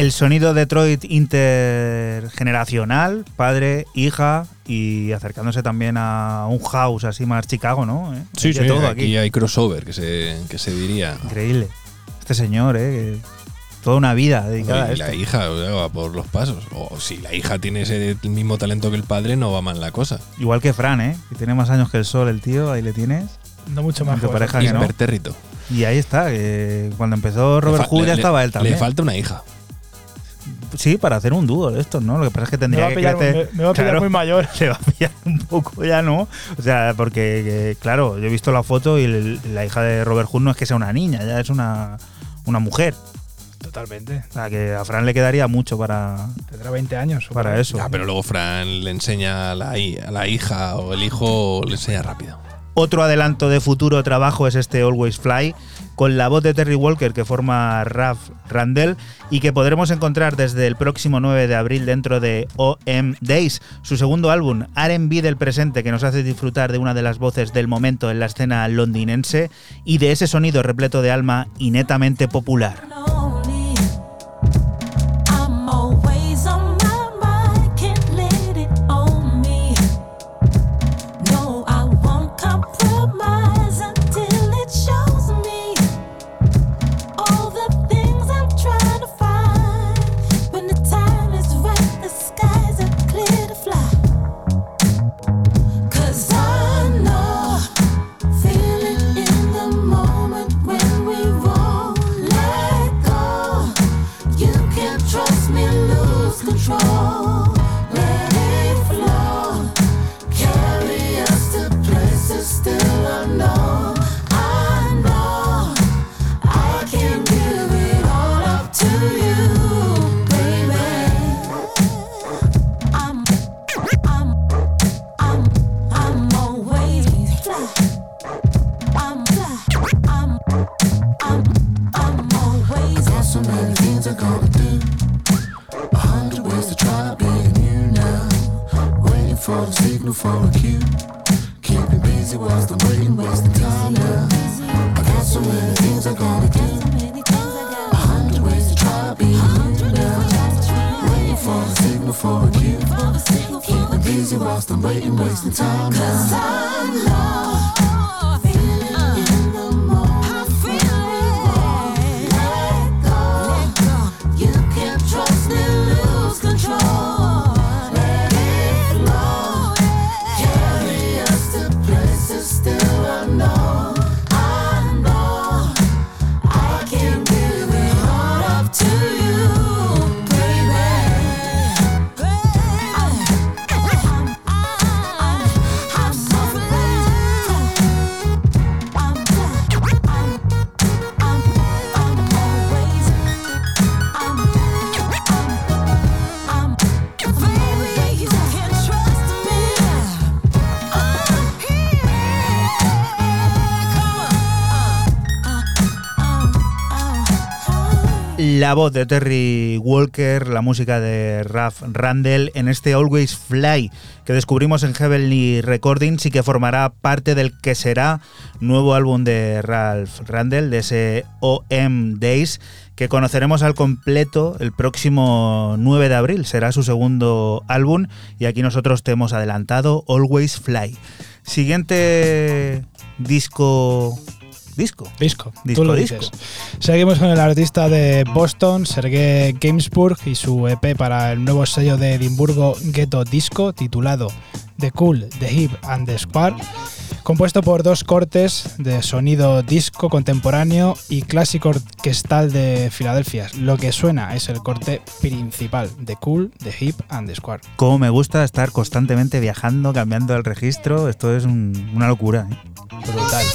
El sonido Detroit intergeneracional, padre, hija y acercándose también a un house así más Chicago, ¿no? ¿Eh? Sí, Hay sí, todo aquí, hay crossover, que se, que se diría. Increíble. Este señor, ¿eh? que Toda una vida dedicada a Y esto. la hija va por los pasos. O si la hija tiene ese el mismo talento que el padre, no va mal la cosa. Igual que Fran, ¿eh? Que tiene más años que el sol, el tío, ahí le tienes. No mucho más. Joven. pareja que no. Y ahí está, que cuando empezó Robert Hood ya le- estaba él también. Le falta una hija. Sí, para hacer un dúo de estos, ¿no? Lo que pasa es que Me tendría a que pillar, crecer- me- me va a pillar Claro, muy mayor. Se va a pillar un poco ya, ¿no? O sea, porque, que, claro, yo he visto la foto y el- la hija de Robert Hood no es que sea una niña, ya es una, una mujer. Totalmente. O sea, que a Fran le quedaría mucho para, Tendrá 20 años. para eso. Ah, pero luego Fran le enseña a la, hi- a la hija o el hijo, le enseña rápido. Otro adelanto de futuro trabajo es este Always Fly, con la voz de Terry Walker que forma Raf Randall y que podremos encontrar desde el próximo 9 de abril dentro de OM Days, su segundo álbum, RB del presente, que nos hace disfrutar de una de las voces del momento en la escena londinense y de ese sonido repleto de alma y netamente popular. La voz de Terry Walker, la música de Ralph Randall en este Always Fly que descubrimos en Heavenly Recordings y que formará parte del que será nuevo álbum de Ralph Randall, de ese OM Days, que conoceremos al completo el próximo 9 de abril. Será su segundo álbum y aquí nosotros te hemos adelantado Always Fly. Siguiente disco... Disco. Disco, Disco, tú lo disco. dices. Seguimos con el artista de Boston, Sergei Gainsbourg, y su EP para el nuevo sello de Edimburgo Ghetto Disco, titulado The Cool, The Hip and The Square, compuesto por dos cortes de sonido disco contemporáneo y clásico orquestal de Filadelfia. Lo que suena es el corte principal, The Cool, The Hip and The Square. Cómo me gusta estar constantemente viajando, cambiando el registro. Esto es un- una locura. ¿eh? Brutal.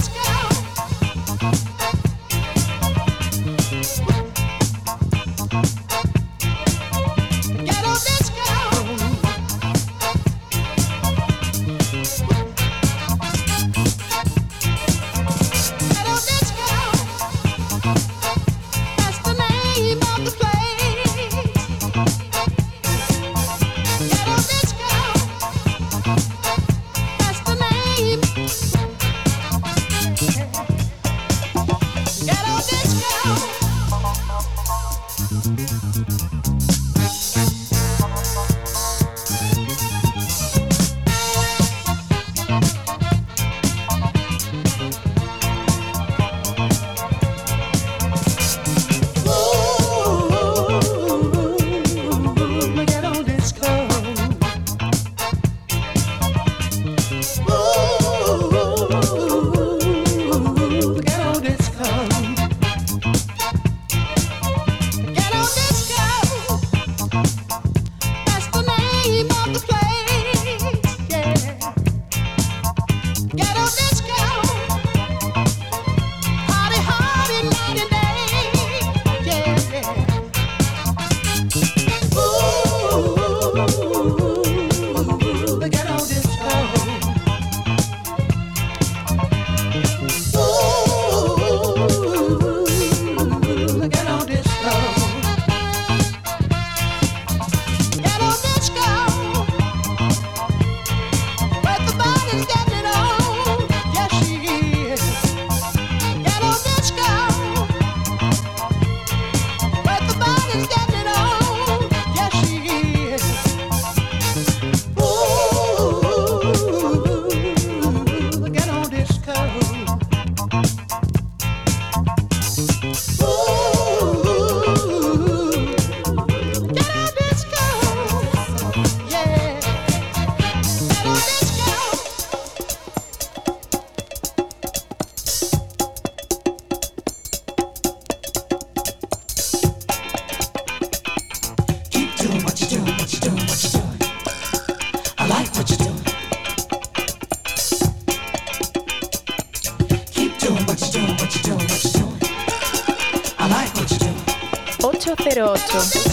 808.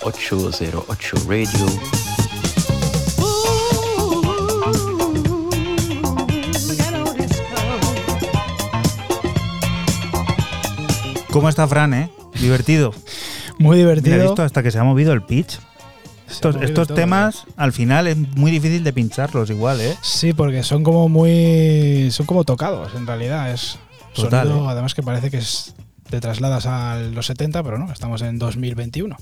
...808 Radio... ¿Cómo está Fran, eh? Divertido. Muy Mira, he divertido. visto hasta que se ha movido el pitch. Estos, movido estos todo, temas, al final, es muy difícil de pincharlos igual, ¿eh? Sí, porque son como muy. Son como tocados, en realidad. Es Total, sonido, ¿eh? además que parece que es, te trasladas a los 70, pero no, estamos en 2021.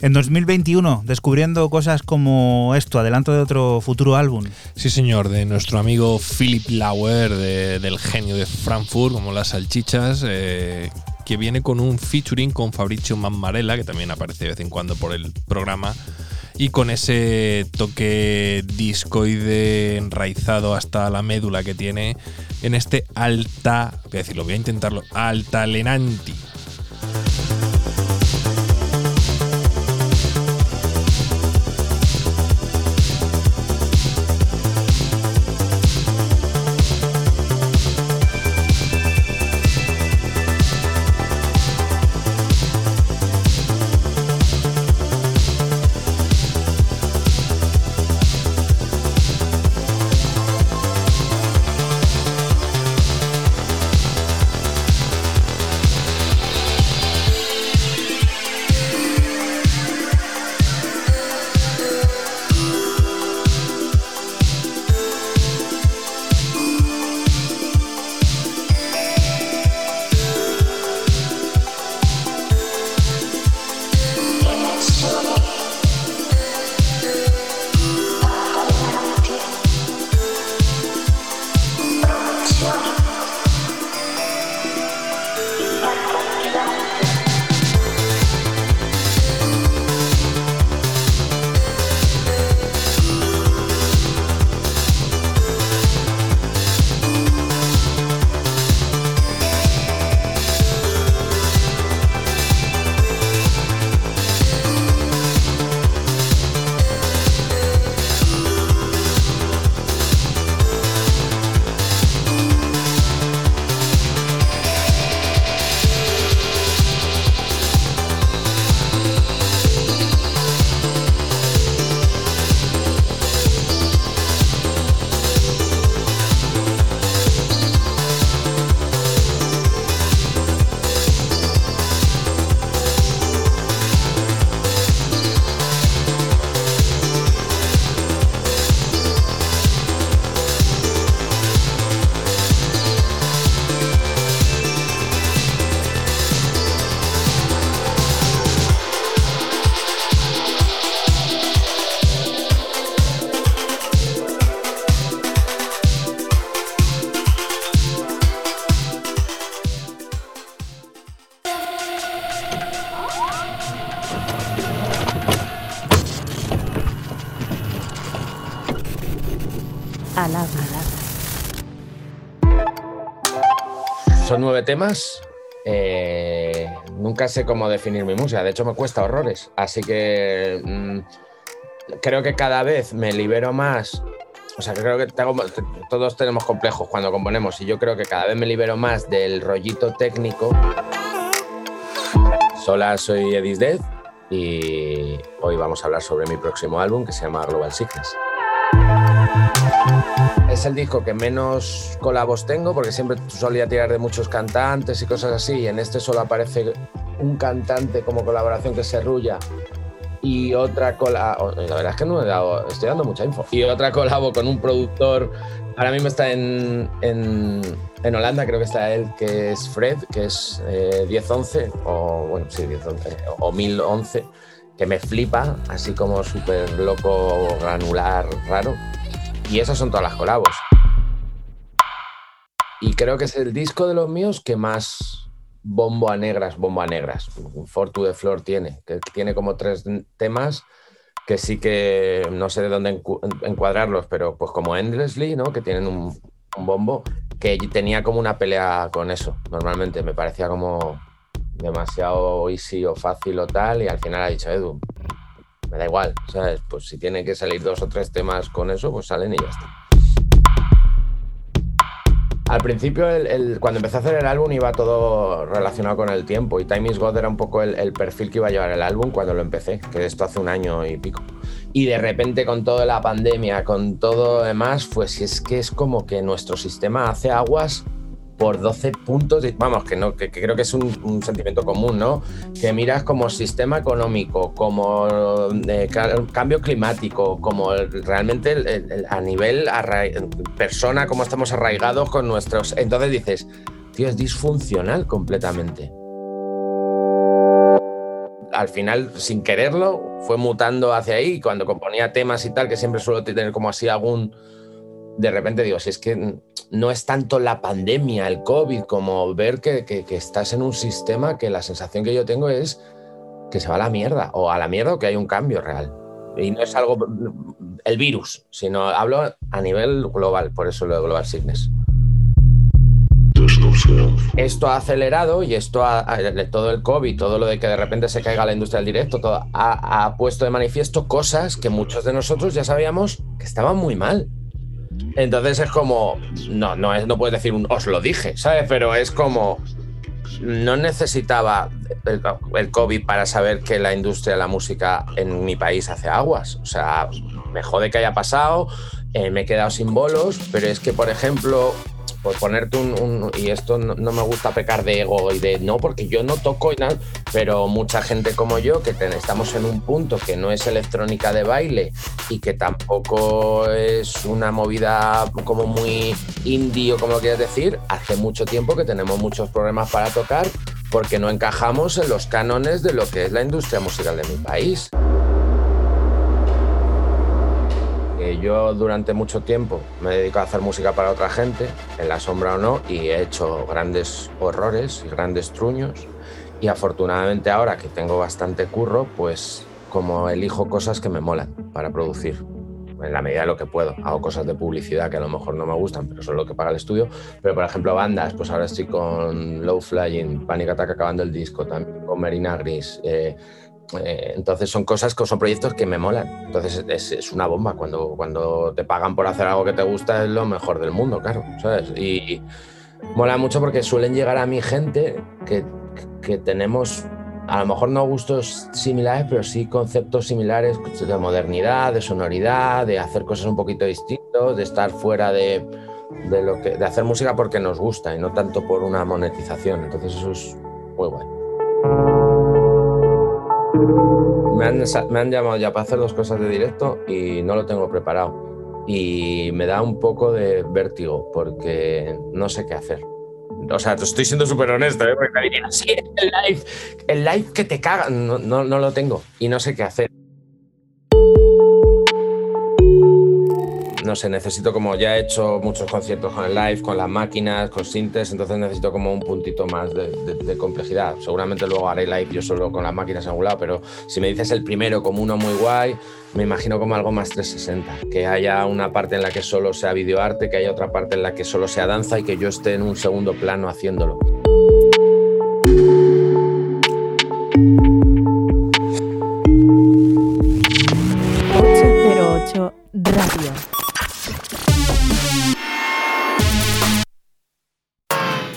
En 2021, descubriendo cosas como esto, adelanto de otro futuro álbum. Sí, señor, de nuestro amigo Philip Lauer, de- del genio de Frankfurt, como las salchichas, eh, que viene con un featuring con Fabrizio Mammarella, que también aparece de vez en cuando por el programa, y con ese toque discoide enraizado hasta la médula que tiene en este alta, voy a decirlo, voy a intentarlo, altalenanti. Temas. Eh, nunca sé cómo definir mi música. De hecho, me cuesta horrores. Así que mm, creo que cada vez me libero más. O sea, creo que todos tenemos complejos cuando componemos. Y yo creo que cada vez me libero más del rollito técnico. Hola, soy Edis Dead. Y hoy vamos a hablar sobre mi próximo álbum que se llama Global Sickness. Es el disco que menos colabos tengo porque siempre solía tirar de muchos cantantes y cosas así. Y en este solo aparece un cantante como colaboración que es Serrulla y otra cola. La verdad es que no he dado, estoy dando mucha info. Y otra colabo con un productor. Ahora mismo está en, en, en Holanda, creo que está él, que es Fred, que es eh, 1011, o bueno, sí, 1011, o 1011, que me flipa, así como súper loco, granular, raro. Y esas son todas las colabos. Y creo que es el disco de los míos que más bombo a negras, bombo a negras. Fortu de Flor tiene, que tiene como tres temas que sí que no sé de dónde encu- encuadrarlos, pero pues como Endlessly, ¿no? Que tienen un, un bombo, que tenía como una pelea con eso, normalmente. Me parecía como demasiado easy o fácil o tal, y al final ha dicho Edu, me da igual, ¿sabes? Pues si tienen que salir dos o tres temas con eso, pues salen y ya está. Al principio, el- el- cuando empecé a hacer el álbum, iba todo relacionado con el tiempo y Time is God era un poco el, el perfil que iba a llevar el álbum cuando lo empecé, que esto hace un año y pico. Y de repente, con toda la pandemia, con todo demás, pues es que es como que nuestro sistema hace aguas por 12 puntos, vamos, que, no, que, creo que es un, sentimiento común, ¿no? Que miras como sistema económico, como eh, ca- cambio climático, como realmente a nivel persona, cómo estamos arraigados con nuestros... Entonces dices, tío, es disfuncional completamente. Al final, sin quererlo, fue mutando hacia ahí, cuando componía temas y tal, que siempre suelo tener como así algún de repente digo, si es que no es tanto la pandemia, el COVID, como ver que, estás en un sistema que la sensación que yo tengo es que se va a la mierda, o a la mierda o que hay un cambio real. Y no es algo, el virus, sino hablo a nivel global, por eso lo de Global Sickness. Esto ha acelerado y esto ha, todo el COVID, todo lo de que de repente se caiga la industria del directo, todo, ha puesto de manifiesto cosas que muchos de nosotros ya sabíamos que estaban muy mal. Entonces es como, no, no, es, no puedes decir un os lo dije, ¿sabes? Pero es como, no necesitaba el, COVID para saber que la industria de la música en mi país hace aguas. O sea, me jode que haya pasado, eh, me he quedado sin bolos, pero es que, por ejemplo, por ponerte un, y esto no, me gusta pecar de ego y de no, porque yo no toco y nada, pero mucha gente como yo, que estamos en un punto que no es electrónica de baile y que tampoco es una movida como muy indie o como lo quieras decir, hace mucho tiempo que tenemos muchos problemas para tocar porque no encajamos en los cánones de lo que es la industria musical de mi país. Yo durante mucho tiempo me dedico a hacer música para otra gente, en la sombra o no, y he hecho grandes horrores y grandes truños. Y afortunadamente ahora que tengo bastante curro, pues como elijo cosas que me molan para producir, en la medida de lo que puedo. Hago cosas de publicidad que a lo mejor no me gustan, pero son lo que paga el estudio. Pero por ejemplo bandas, pues ahora estoy con Low Flying, Panic Attack acabando el disco, también con Marina Gris. eh, eh, entonces son cosas que son proyectos que me molan. Entonces es, es una bomba. Cuando, cuando te pagan por hacer algo que te gusta es lo mejor del mundo, claro. ¿sabes? Y mola mucho porque suelen llegar a mi gente que, que tenemos a lo mejor no gustos similares, pero sí conceptos similares de modernidad, de sonoridad, de hacer cosas un poquito distintas, de estar fuera de, de lo que, de hacer música porque nos gusta y no tanto por una monetización. Entonces eso es muy bueno. Me han, me han llamado ya para hacer dos cosas de directo y no lo tengo preparado. Y me da un poco de vértigo porque no sé qué hacer. O sea, te estoy siendo súper honesto, ¿eh? porque me dirían, sí, el live, el live que te caga. No, no, no lo tengo y no sé qué hacer. No sé, necesito como ya he hecho muchos conciertos con el live, con las máquinas, con sintes, entonces necesito como un puntito más de, complejidad. Seguramente luego haré live yo solo con las máquinas en algún lado, pero si me dices el primero como uno muy guay, me imagino como algo más 360, que haya una parte en la que solo sea videoarte, que haya otra parte en la que solo sea danza y que yo esté en un segundo plano haciéndolo. Radio.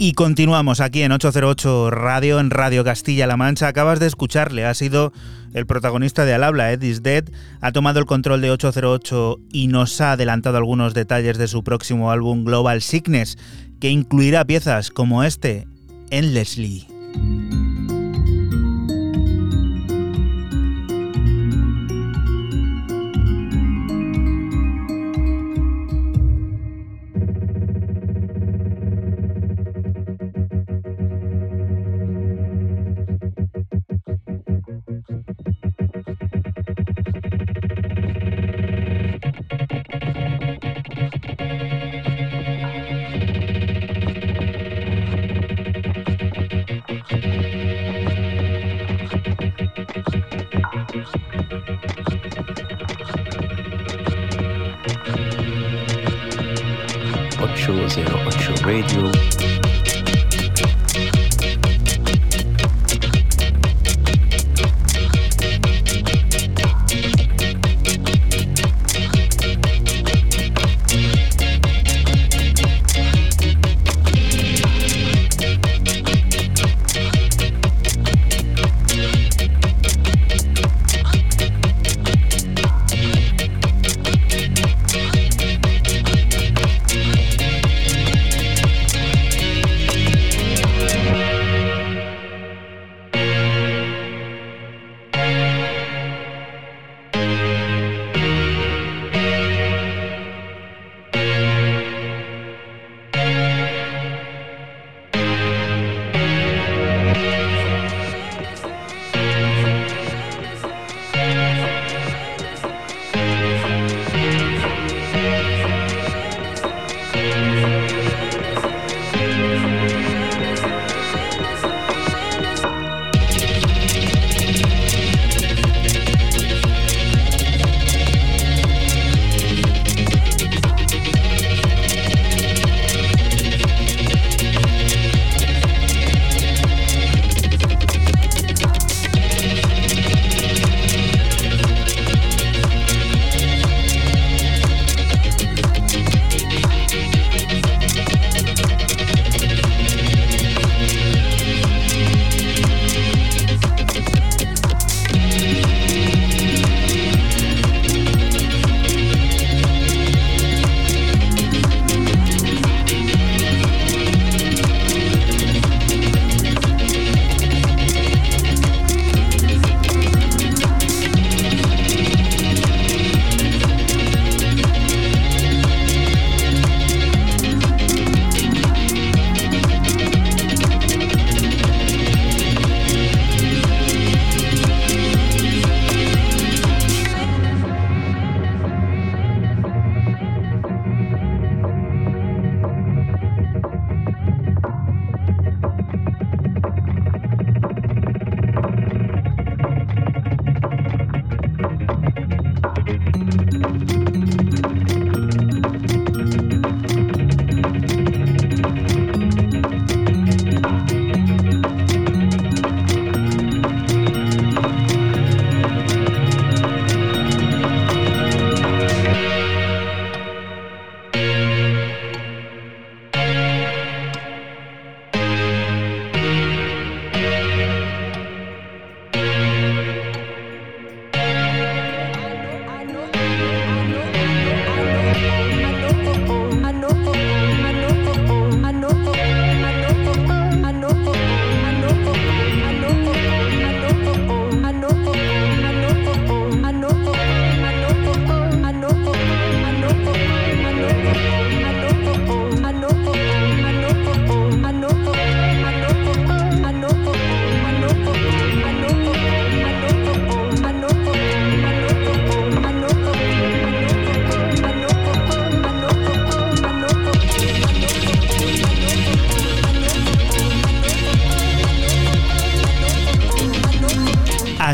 Y continuamos aquí en 808 Radio, en Radio Castilla-La Mancha. Acabas de escucharle, ha sido el protagonista de Al habla, Ed is Dead. Ha tomado el control de 808 y nos ha adelantado algunos detalles de su próximo álbum Global Sickness, que incluirá piezas como este, Endlessly.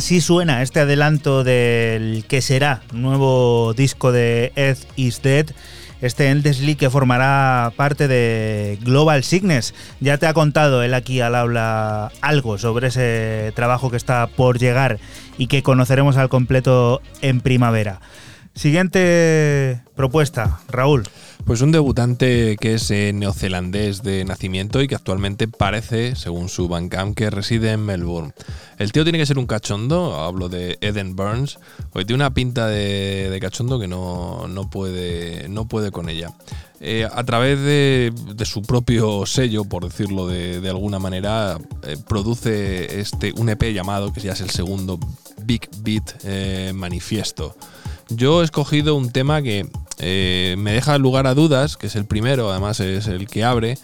Así suena este adelanto del que será nuevo disco de Earth is Dead. Este Endlessly que formará parte de Global Sickness. Ya te ha contado él aquí al habla algo sobre ese trabajo que está por llegar y que conoceremos al completo en primavera. Siguiente propuesta, Raúl. Pues un debutante que es eh, neozelandés de nacimiento y que actualmente parece, según su Bandcamp, que reside en Melbourne. El tío tiene que ser un cachondo, hablo de Eden Burns, porque tiene una pinta de, cachondo que no, no, puede, no puede con ella. Eh, a través de, de su propio sello, por decirlo de, de alguna manera, eh, produce este, un EP llamado, que ya es el segundo Big Beat Manifiesto. Yo he escogido un tema que eh, me deja lugar a dudas, que es el primero, además es el que abre,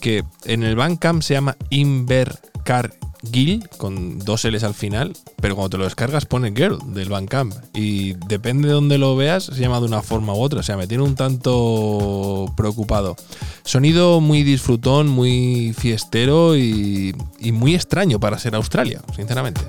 que en el Bandcamp se llama Invercargill, con dos L's al final, pero cuando te lo descargas pone Girl del Bandcamp. Y depende de donde lo veas, se llama de una forma u otra. O sea, me tiene un tanto preocupado. Sonido muy disfrutón, muy fiestero y muy extraño para ser Australia, sinceramente.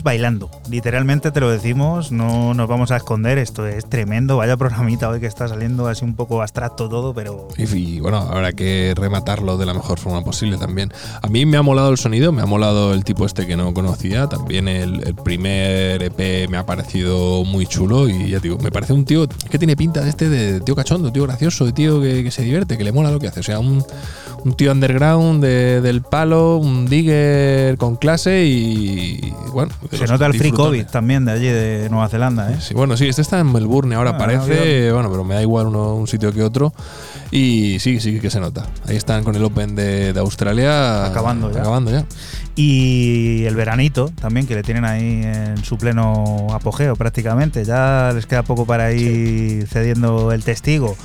Bailando, literalmente te lo decimos, no nos vamos a esconder, esto es tremendo, vaya programita hoy que está saliendo así un poco abstracto todo, pero... Y, bueno, habrá que rematarlo de la mejor forma posible también. A mí me ha molado el sonido, me ha molado el tipo este que no conocía, también el, primer EP me ha parecido muy chulo y ya digo, me parece un tío que tiene pinta de este de tío cachondo, tío gracioso, de tío que, se divierte, que le mola lo que hace, o sea, un, tío underground de, del palo, un digger con clase y bueno. Se nota el free COVID también de allí de Nueva Zelanda, ¿eh? Sí, bueno, sí, este está en Melbourne ahora Ah, parece, bueno, pero me da igual uno, un sitio que otro. Y sí, sí que se nota. Ahí están con el Open de, de Australia. Acabando ya. Acabando ya. Y el veranito también, que le tienen ahí en su pleno apogeo prácticamente. Ya les queda poco para ir cediendo el testigo.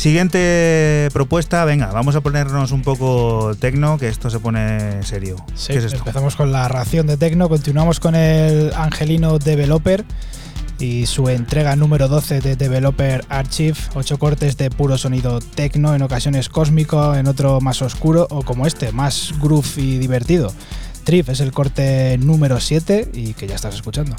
Siguiente propuesta, venga, vamos a ponernos un poco tecno, que esto se pone serio. Sí, ¿Qué es esto? empezamos con la ración de Tecno, continuamos con el Angelino Developer y su entrega número 12 de Developer Archive, 8 cortes de puro sonido tecno, en ocasiones cósmico, en otro más oscuro o como este, más groove y divertido. Trip es el corte número 7 y que ya estás escuchando.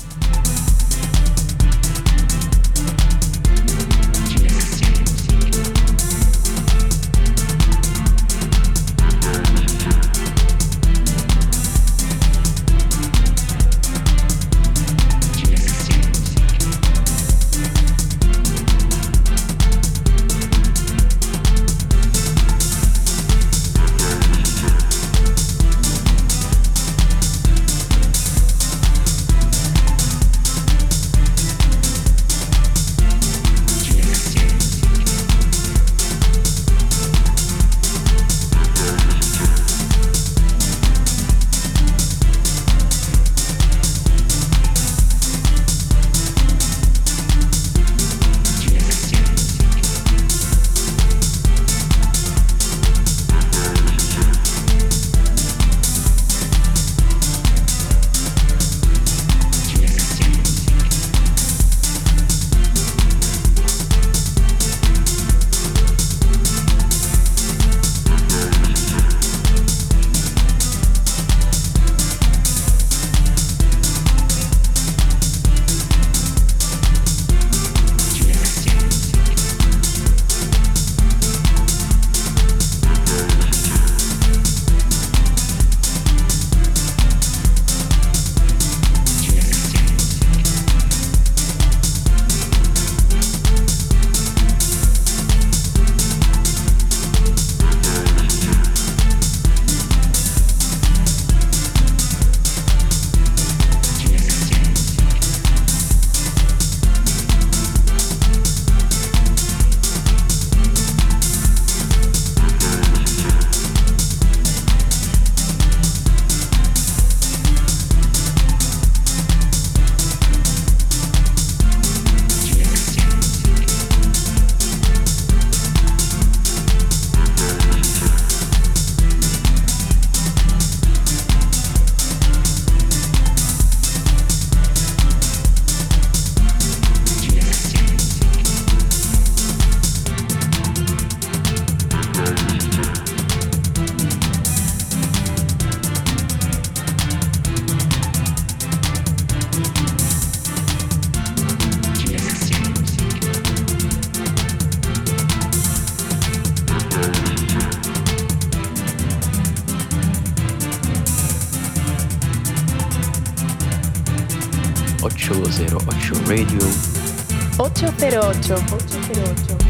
808. 808.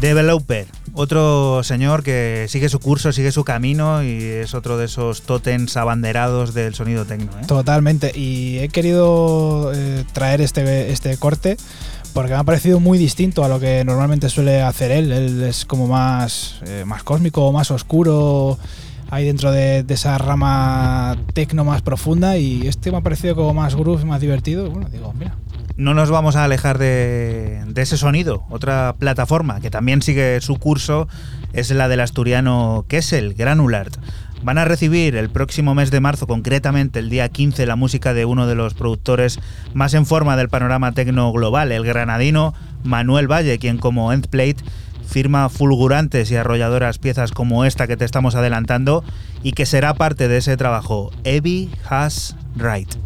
Developer, otro señor que sigue su curso, sigue su camino y es otro de esos tótems abanderados del sonido tecno. ¿eh? Totalmente. Y he querido eh, traer este, este corte porque me ha parecido muy distinto a lo que normalmente suele hacer él. Él es como más, eh, más cósmico, más oscuro, ahí dentro de, esa rama tecno más profunda. Y este me ha parecido como más groove, más divertido. Bueno, digo. No nos vamos a alejar de, ese sonido. Otra plataforma que también sigue su curso es la del asturiano Kessel, Granulart. Van a recibir el próximo mes de marzo, concretamente el día 15, la música de uno de los productores más en forma del panorama tecno global, el granadino Manuel Valle, quien como Endplate firma fulgurantes y arrolladoras piezas como esta que te estamos adelantando y que será parte de ese trabajo, Evie Has Right.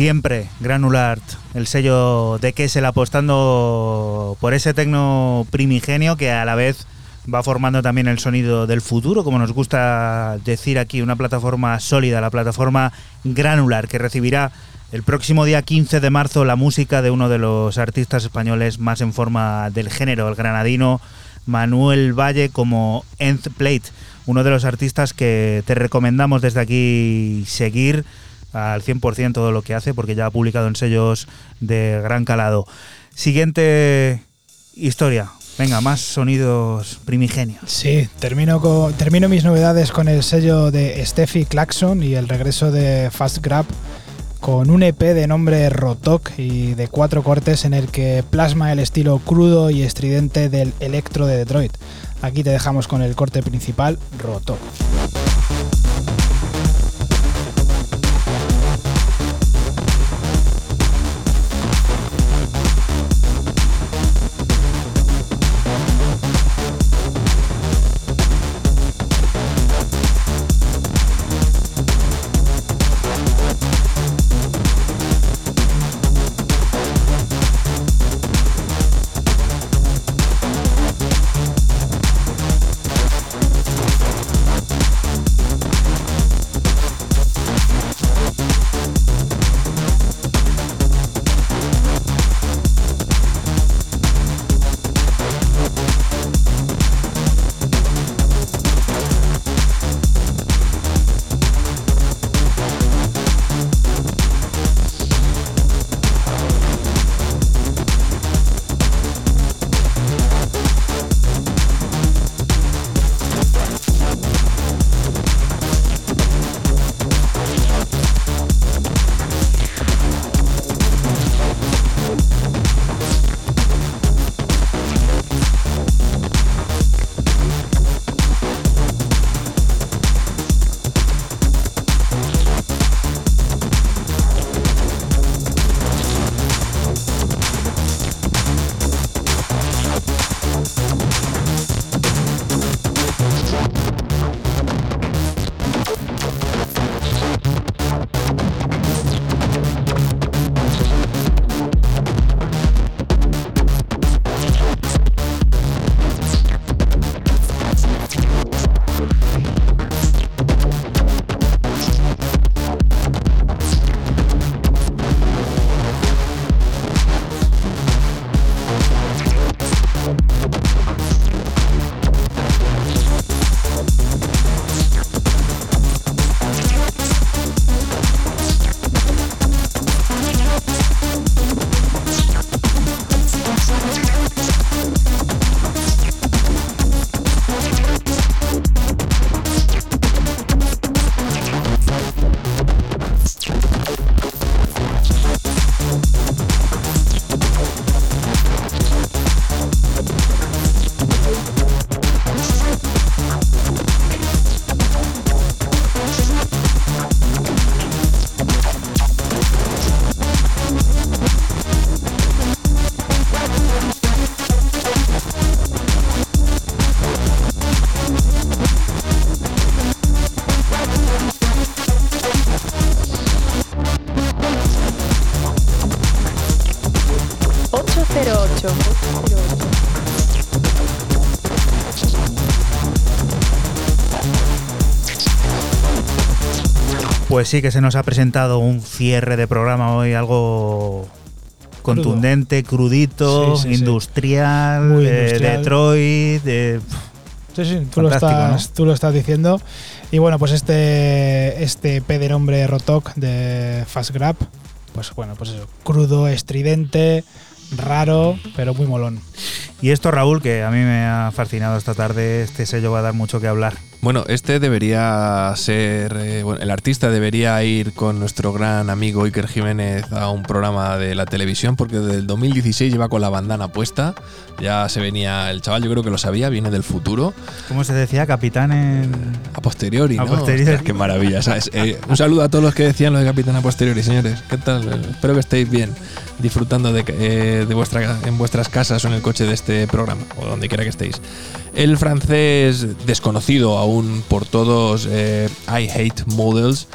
Siempre, Granular, el sello de Kessel apostando por ese tecno primigenio que a la vez va formando también el sonido del futuro, como nos gusta decir aquí, una plataforma sólida, la plataforma Granular, que recibirá el próximo día 15 de marzo la música de uno de los artistas españoles más en forma del género, el granadino Manuel Valle como Nth Plate, uno de los artistas que te recomendamos desde aquí seguir al 100% todo lo que hace porque ya ha publicado en sellos de gran calado. Siguiente historia. Venga, más sonidos primigenios. Sí, termino, con, termino mis novedades con el sello de Steffi Claxon y el regreso de Fast Grab con un EP de nombre Rotok y de cuatro cortes en el que plasma el estilo crudo y estridente del electro de Detroit. Aquí te dejamos con el corte principal, Rotok. Pues sí que se nos ha presentado un cierre de programa hoy, algo contundente, crudito, Sí, sí, sí. industrial, de. Detroit, de... Sí, sí, tú lo, estás, tú lo estás diciendo. Y bueno, pues este, este de nombre Rotok de Fast Grab, pues bueno, pues eso, crudo, estridente, raro, pero muy molón. Y esto, Raúl, que a mí me ha fascinado esta tarde, este sello va a dar mucho que hablar. Bueno, este debería ser. eh, bueno, el artista debería ir con nuestro gran amigo Iker Jiménez a un programa de la televisión, porque desde el 2016 lleva con la bandana puesta. Ya se venía. El chaval, yo creo que lo sabía, viene del futuro. ¿Cómo se decía? Capitán en... A posteriori, A posteriori. Qué maravilla. ¿sabes? Eh, un saludo a todos los que decían lo de Capitán a posteriori, señores. ¿Qué tal? Eh, espero que estéis bien, disfrutando de, eh, de vuestra, en vuestras casas o en el coche de este programa, o donde quiera que estéis. El francés desconocido aún por todos, eh, I Hate Models,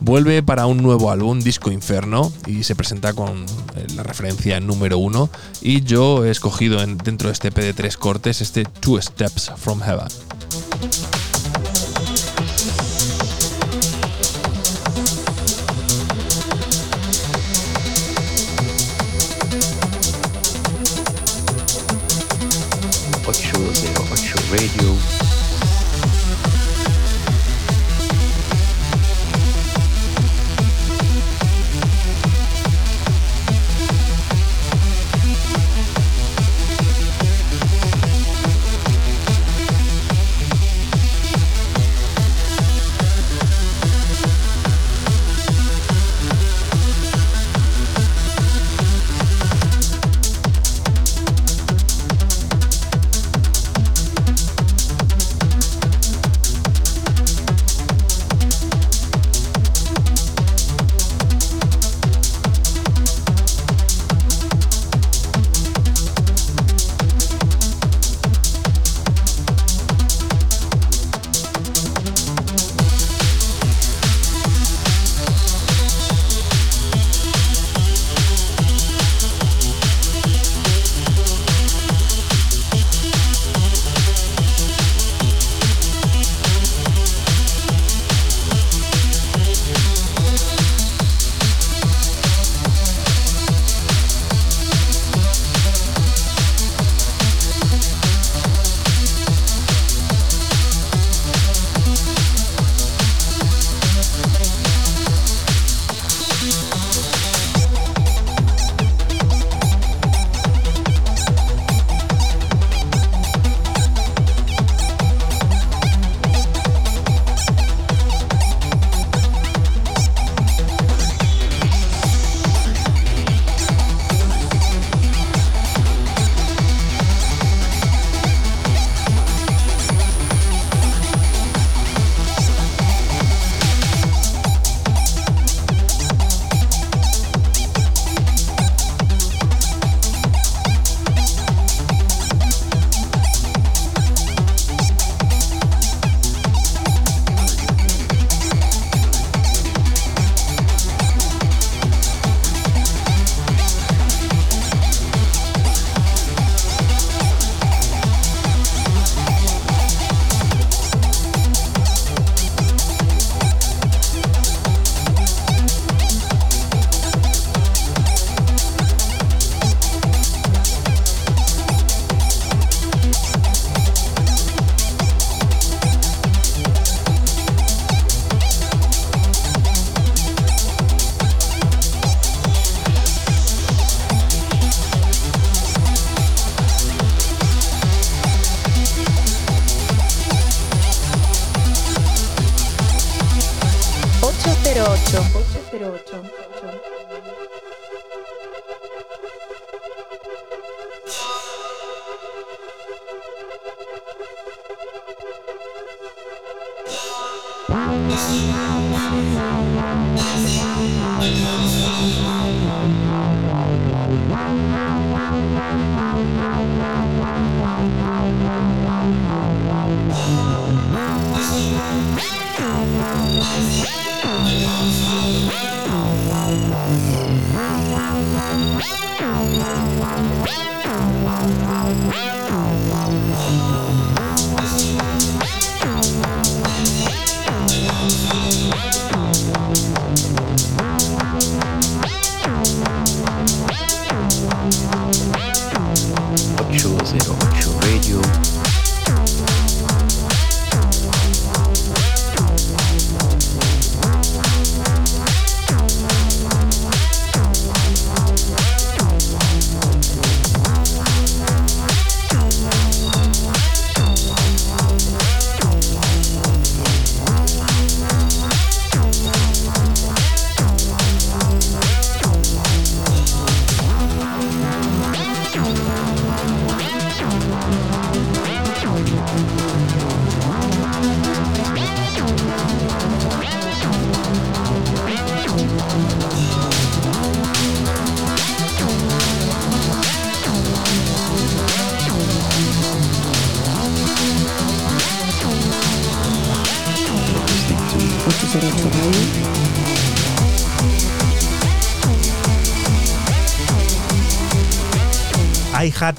vuelve para un nuevo álbum, Disco Inferno, y se presenta con eh, la referencia número uno. Y yo he escogido en- dentro de este EP de tres cortes este Two Steps from Heaven. Radio.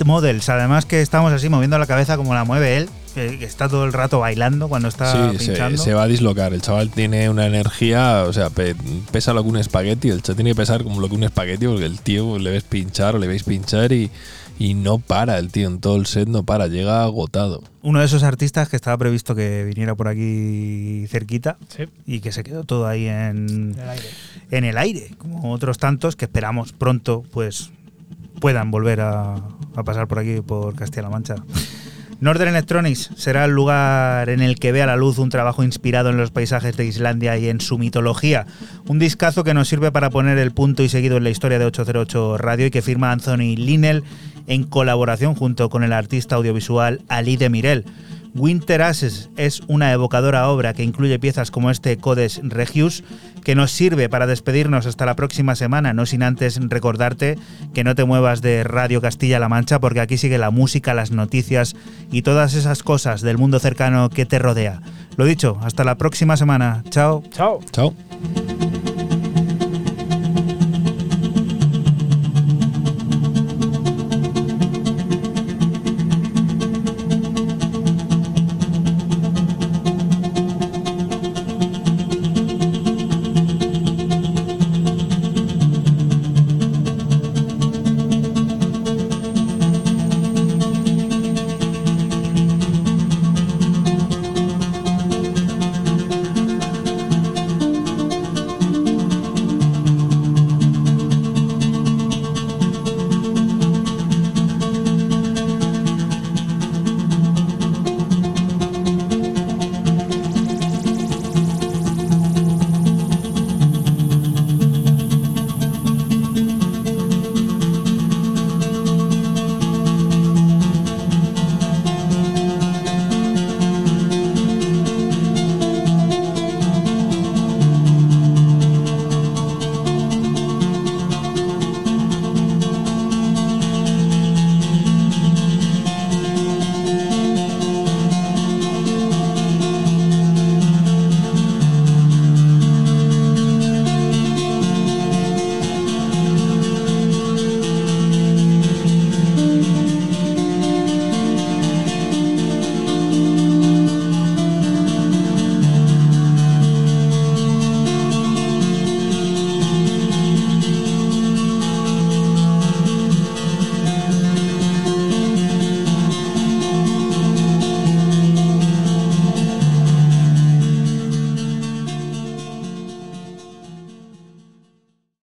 Models, además que estamos así moviendo la cabeza como la mueve él, que está todo el rato bailando cuando está Sí, se, pinchando. se va a dislocar. El chaval tiene una energía, o sea, pe- pesa lo que un espagueti. El chaval tiene que pesar como lo que un espagueti, porque el tío le ves pinchar o le veis pinchar y, y no para. El tío en todo el set no para, llega agotado. Uno de esos artistas que estaba previsto que viniera por aquí cerquita Sí. y que se quedó todo ahí en, el aire. en el aire, como otros tantos que esperamos pronto pues puedan volver a, pasar por aquí, por Castilla-La Mancha. Northern Electronics será el lugar en el que vea la luz un trabajo inspirado en los paisajes de Islandia y en su mitología. Un discazo que nos sirve para poner el punto y seguido en la historia de 808 Radio y que firma Anthony Linnell en colaboración junto con el artista audiovisual Ali de Mirel. Winter Ashes es una evocadora obra que incluye piezas como este Codes Regius, que nos sirve para despedirnos hasta la próxima semana, no sin antes recordarte que no te muevas de Radio Castilla-La Mancha, porque aquí sigue la música, las noticias y todas esas cosas del mundo cercano que te rodea. Lo dicho, hasta la próxima semana. Chao. Chao. Chao.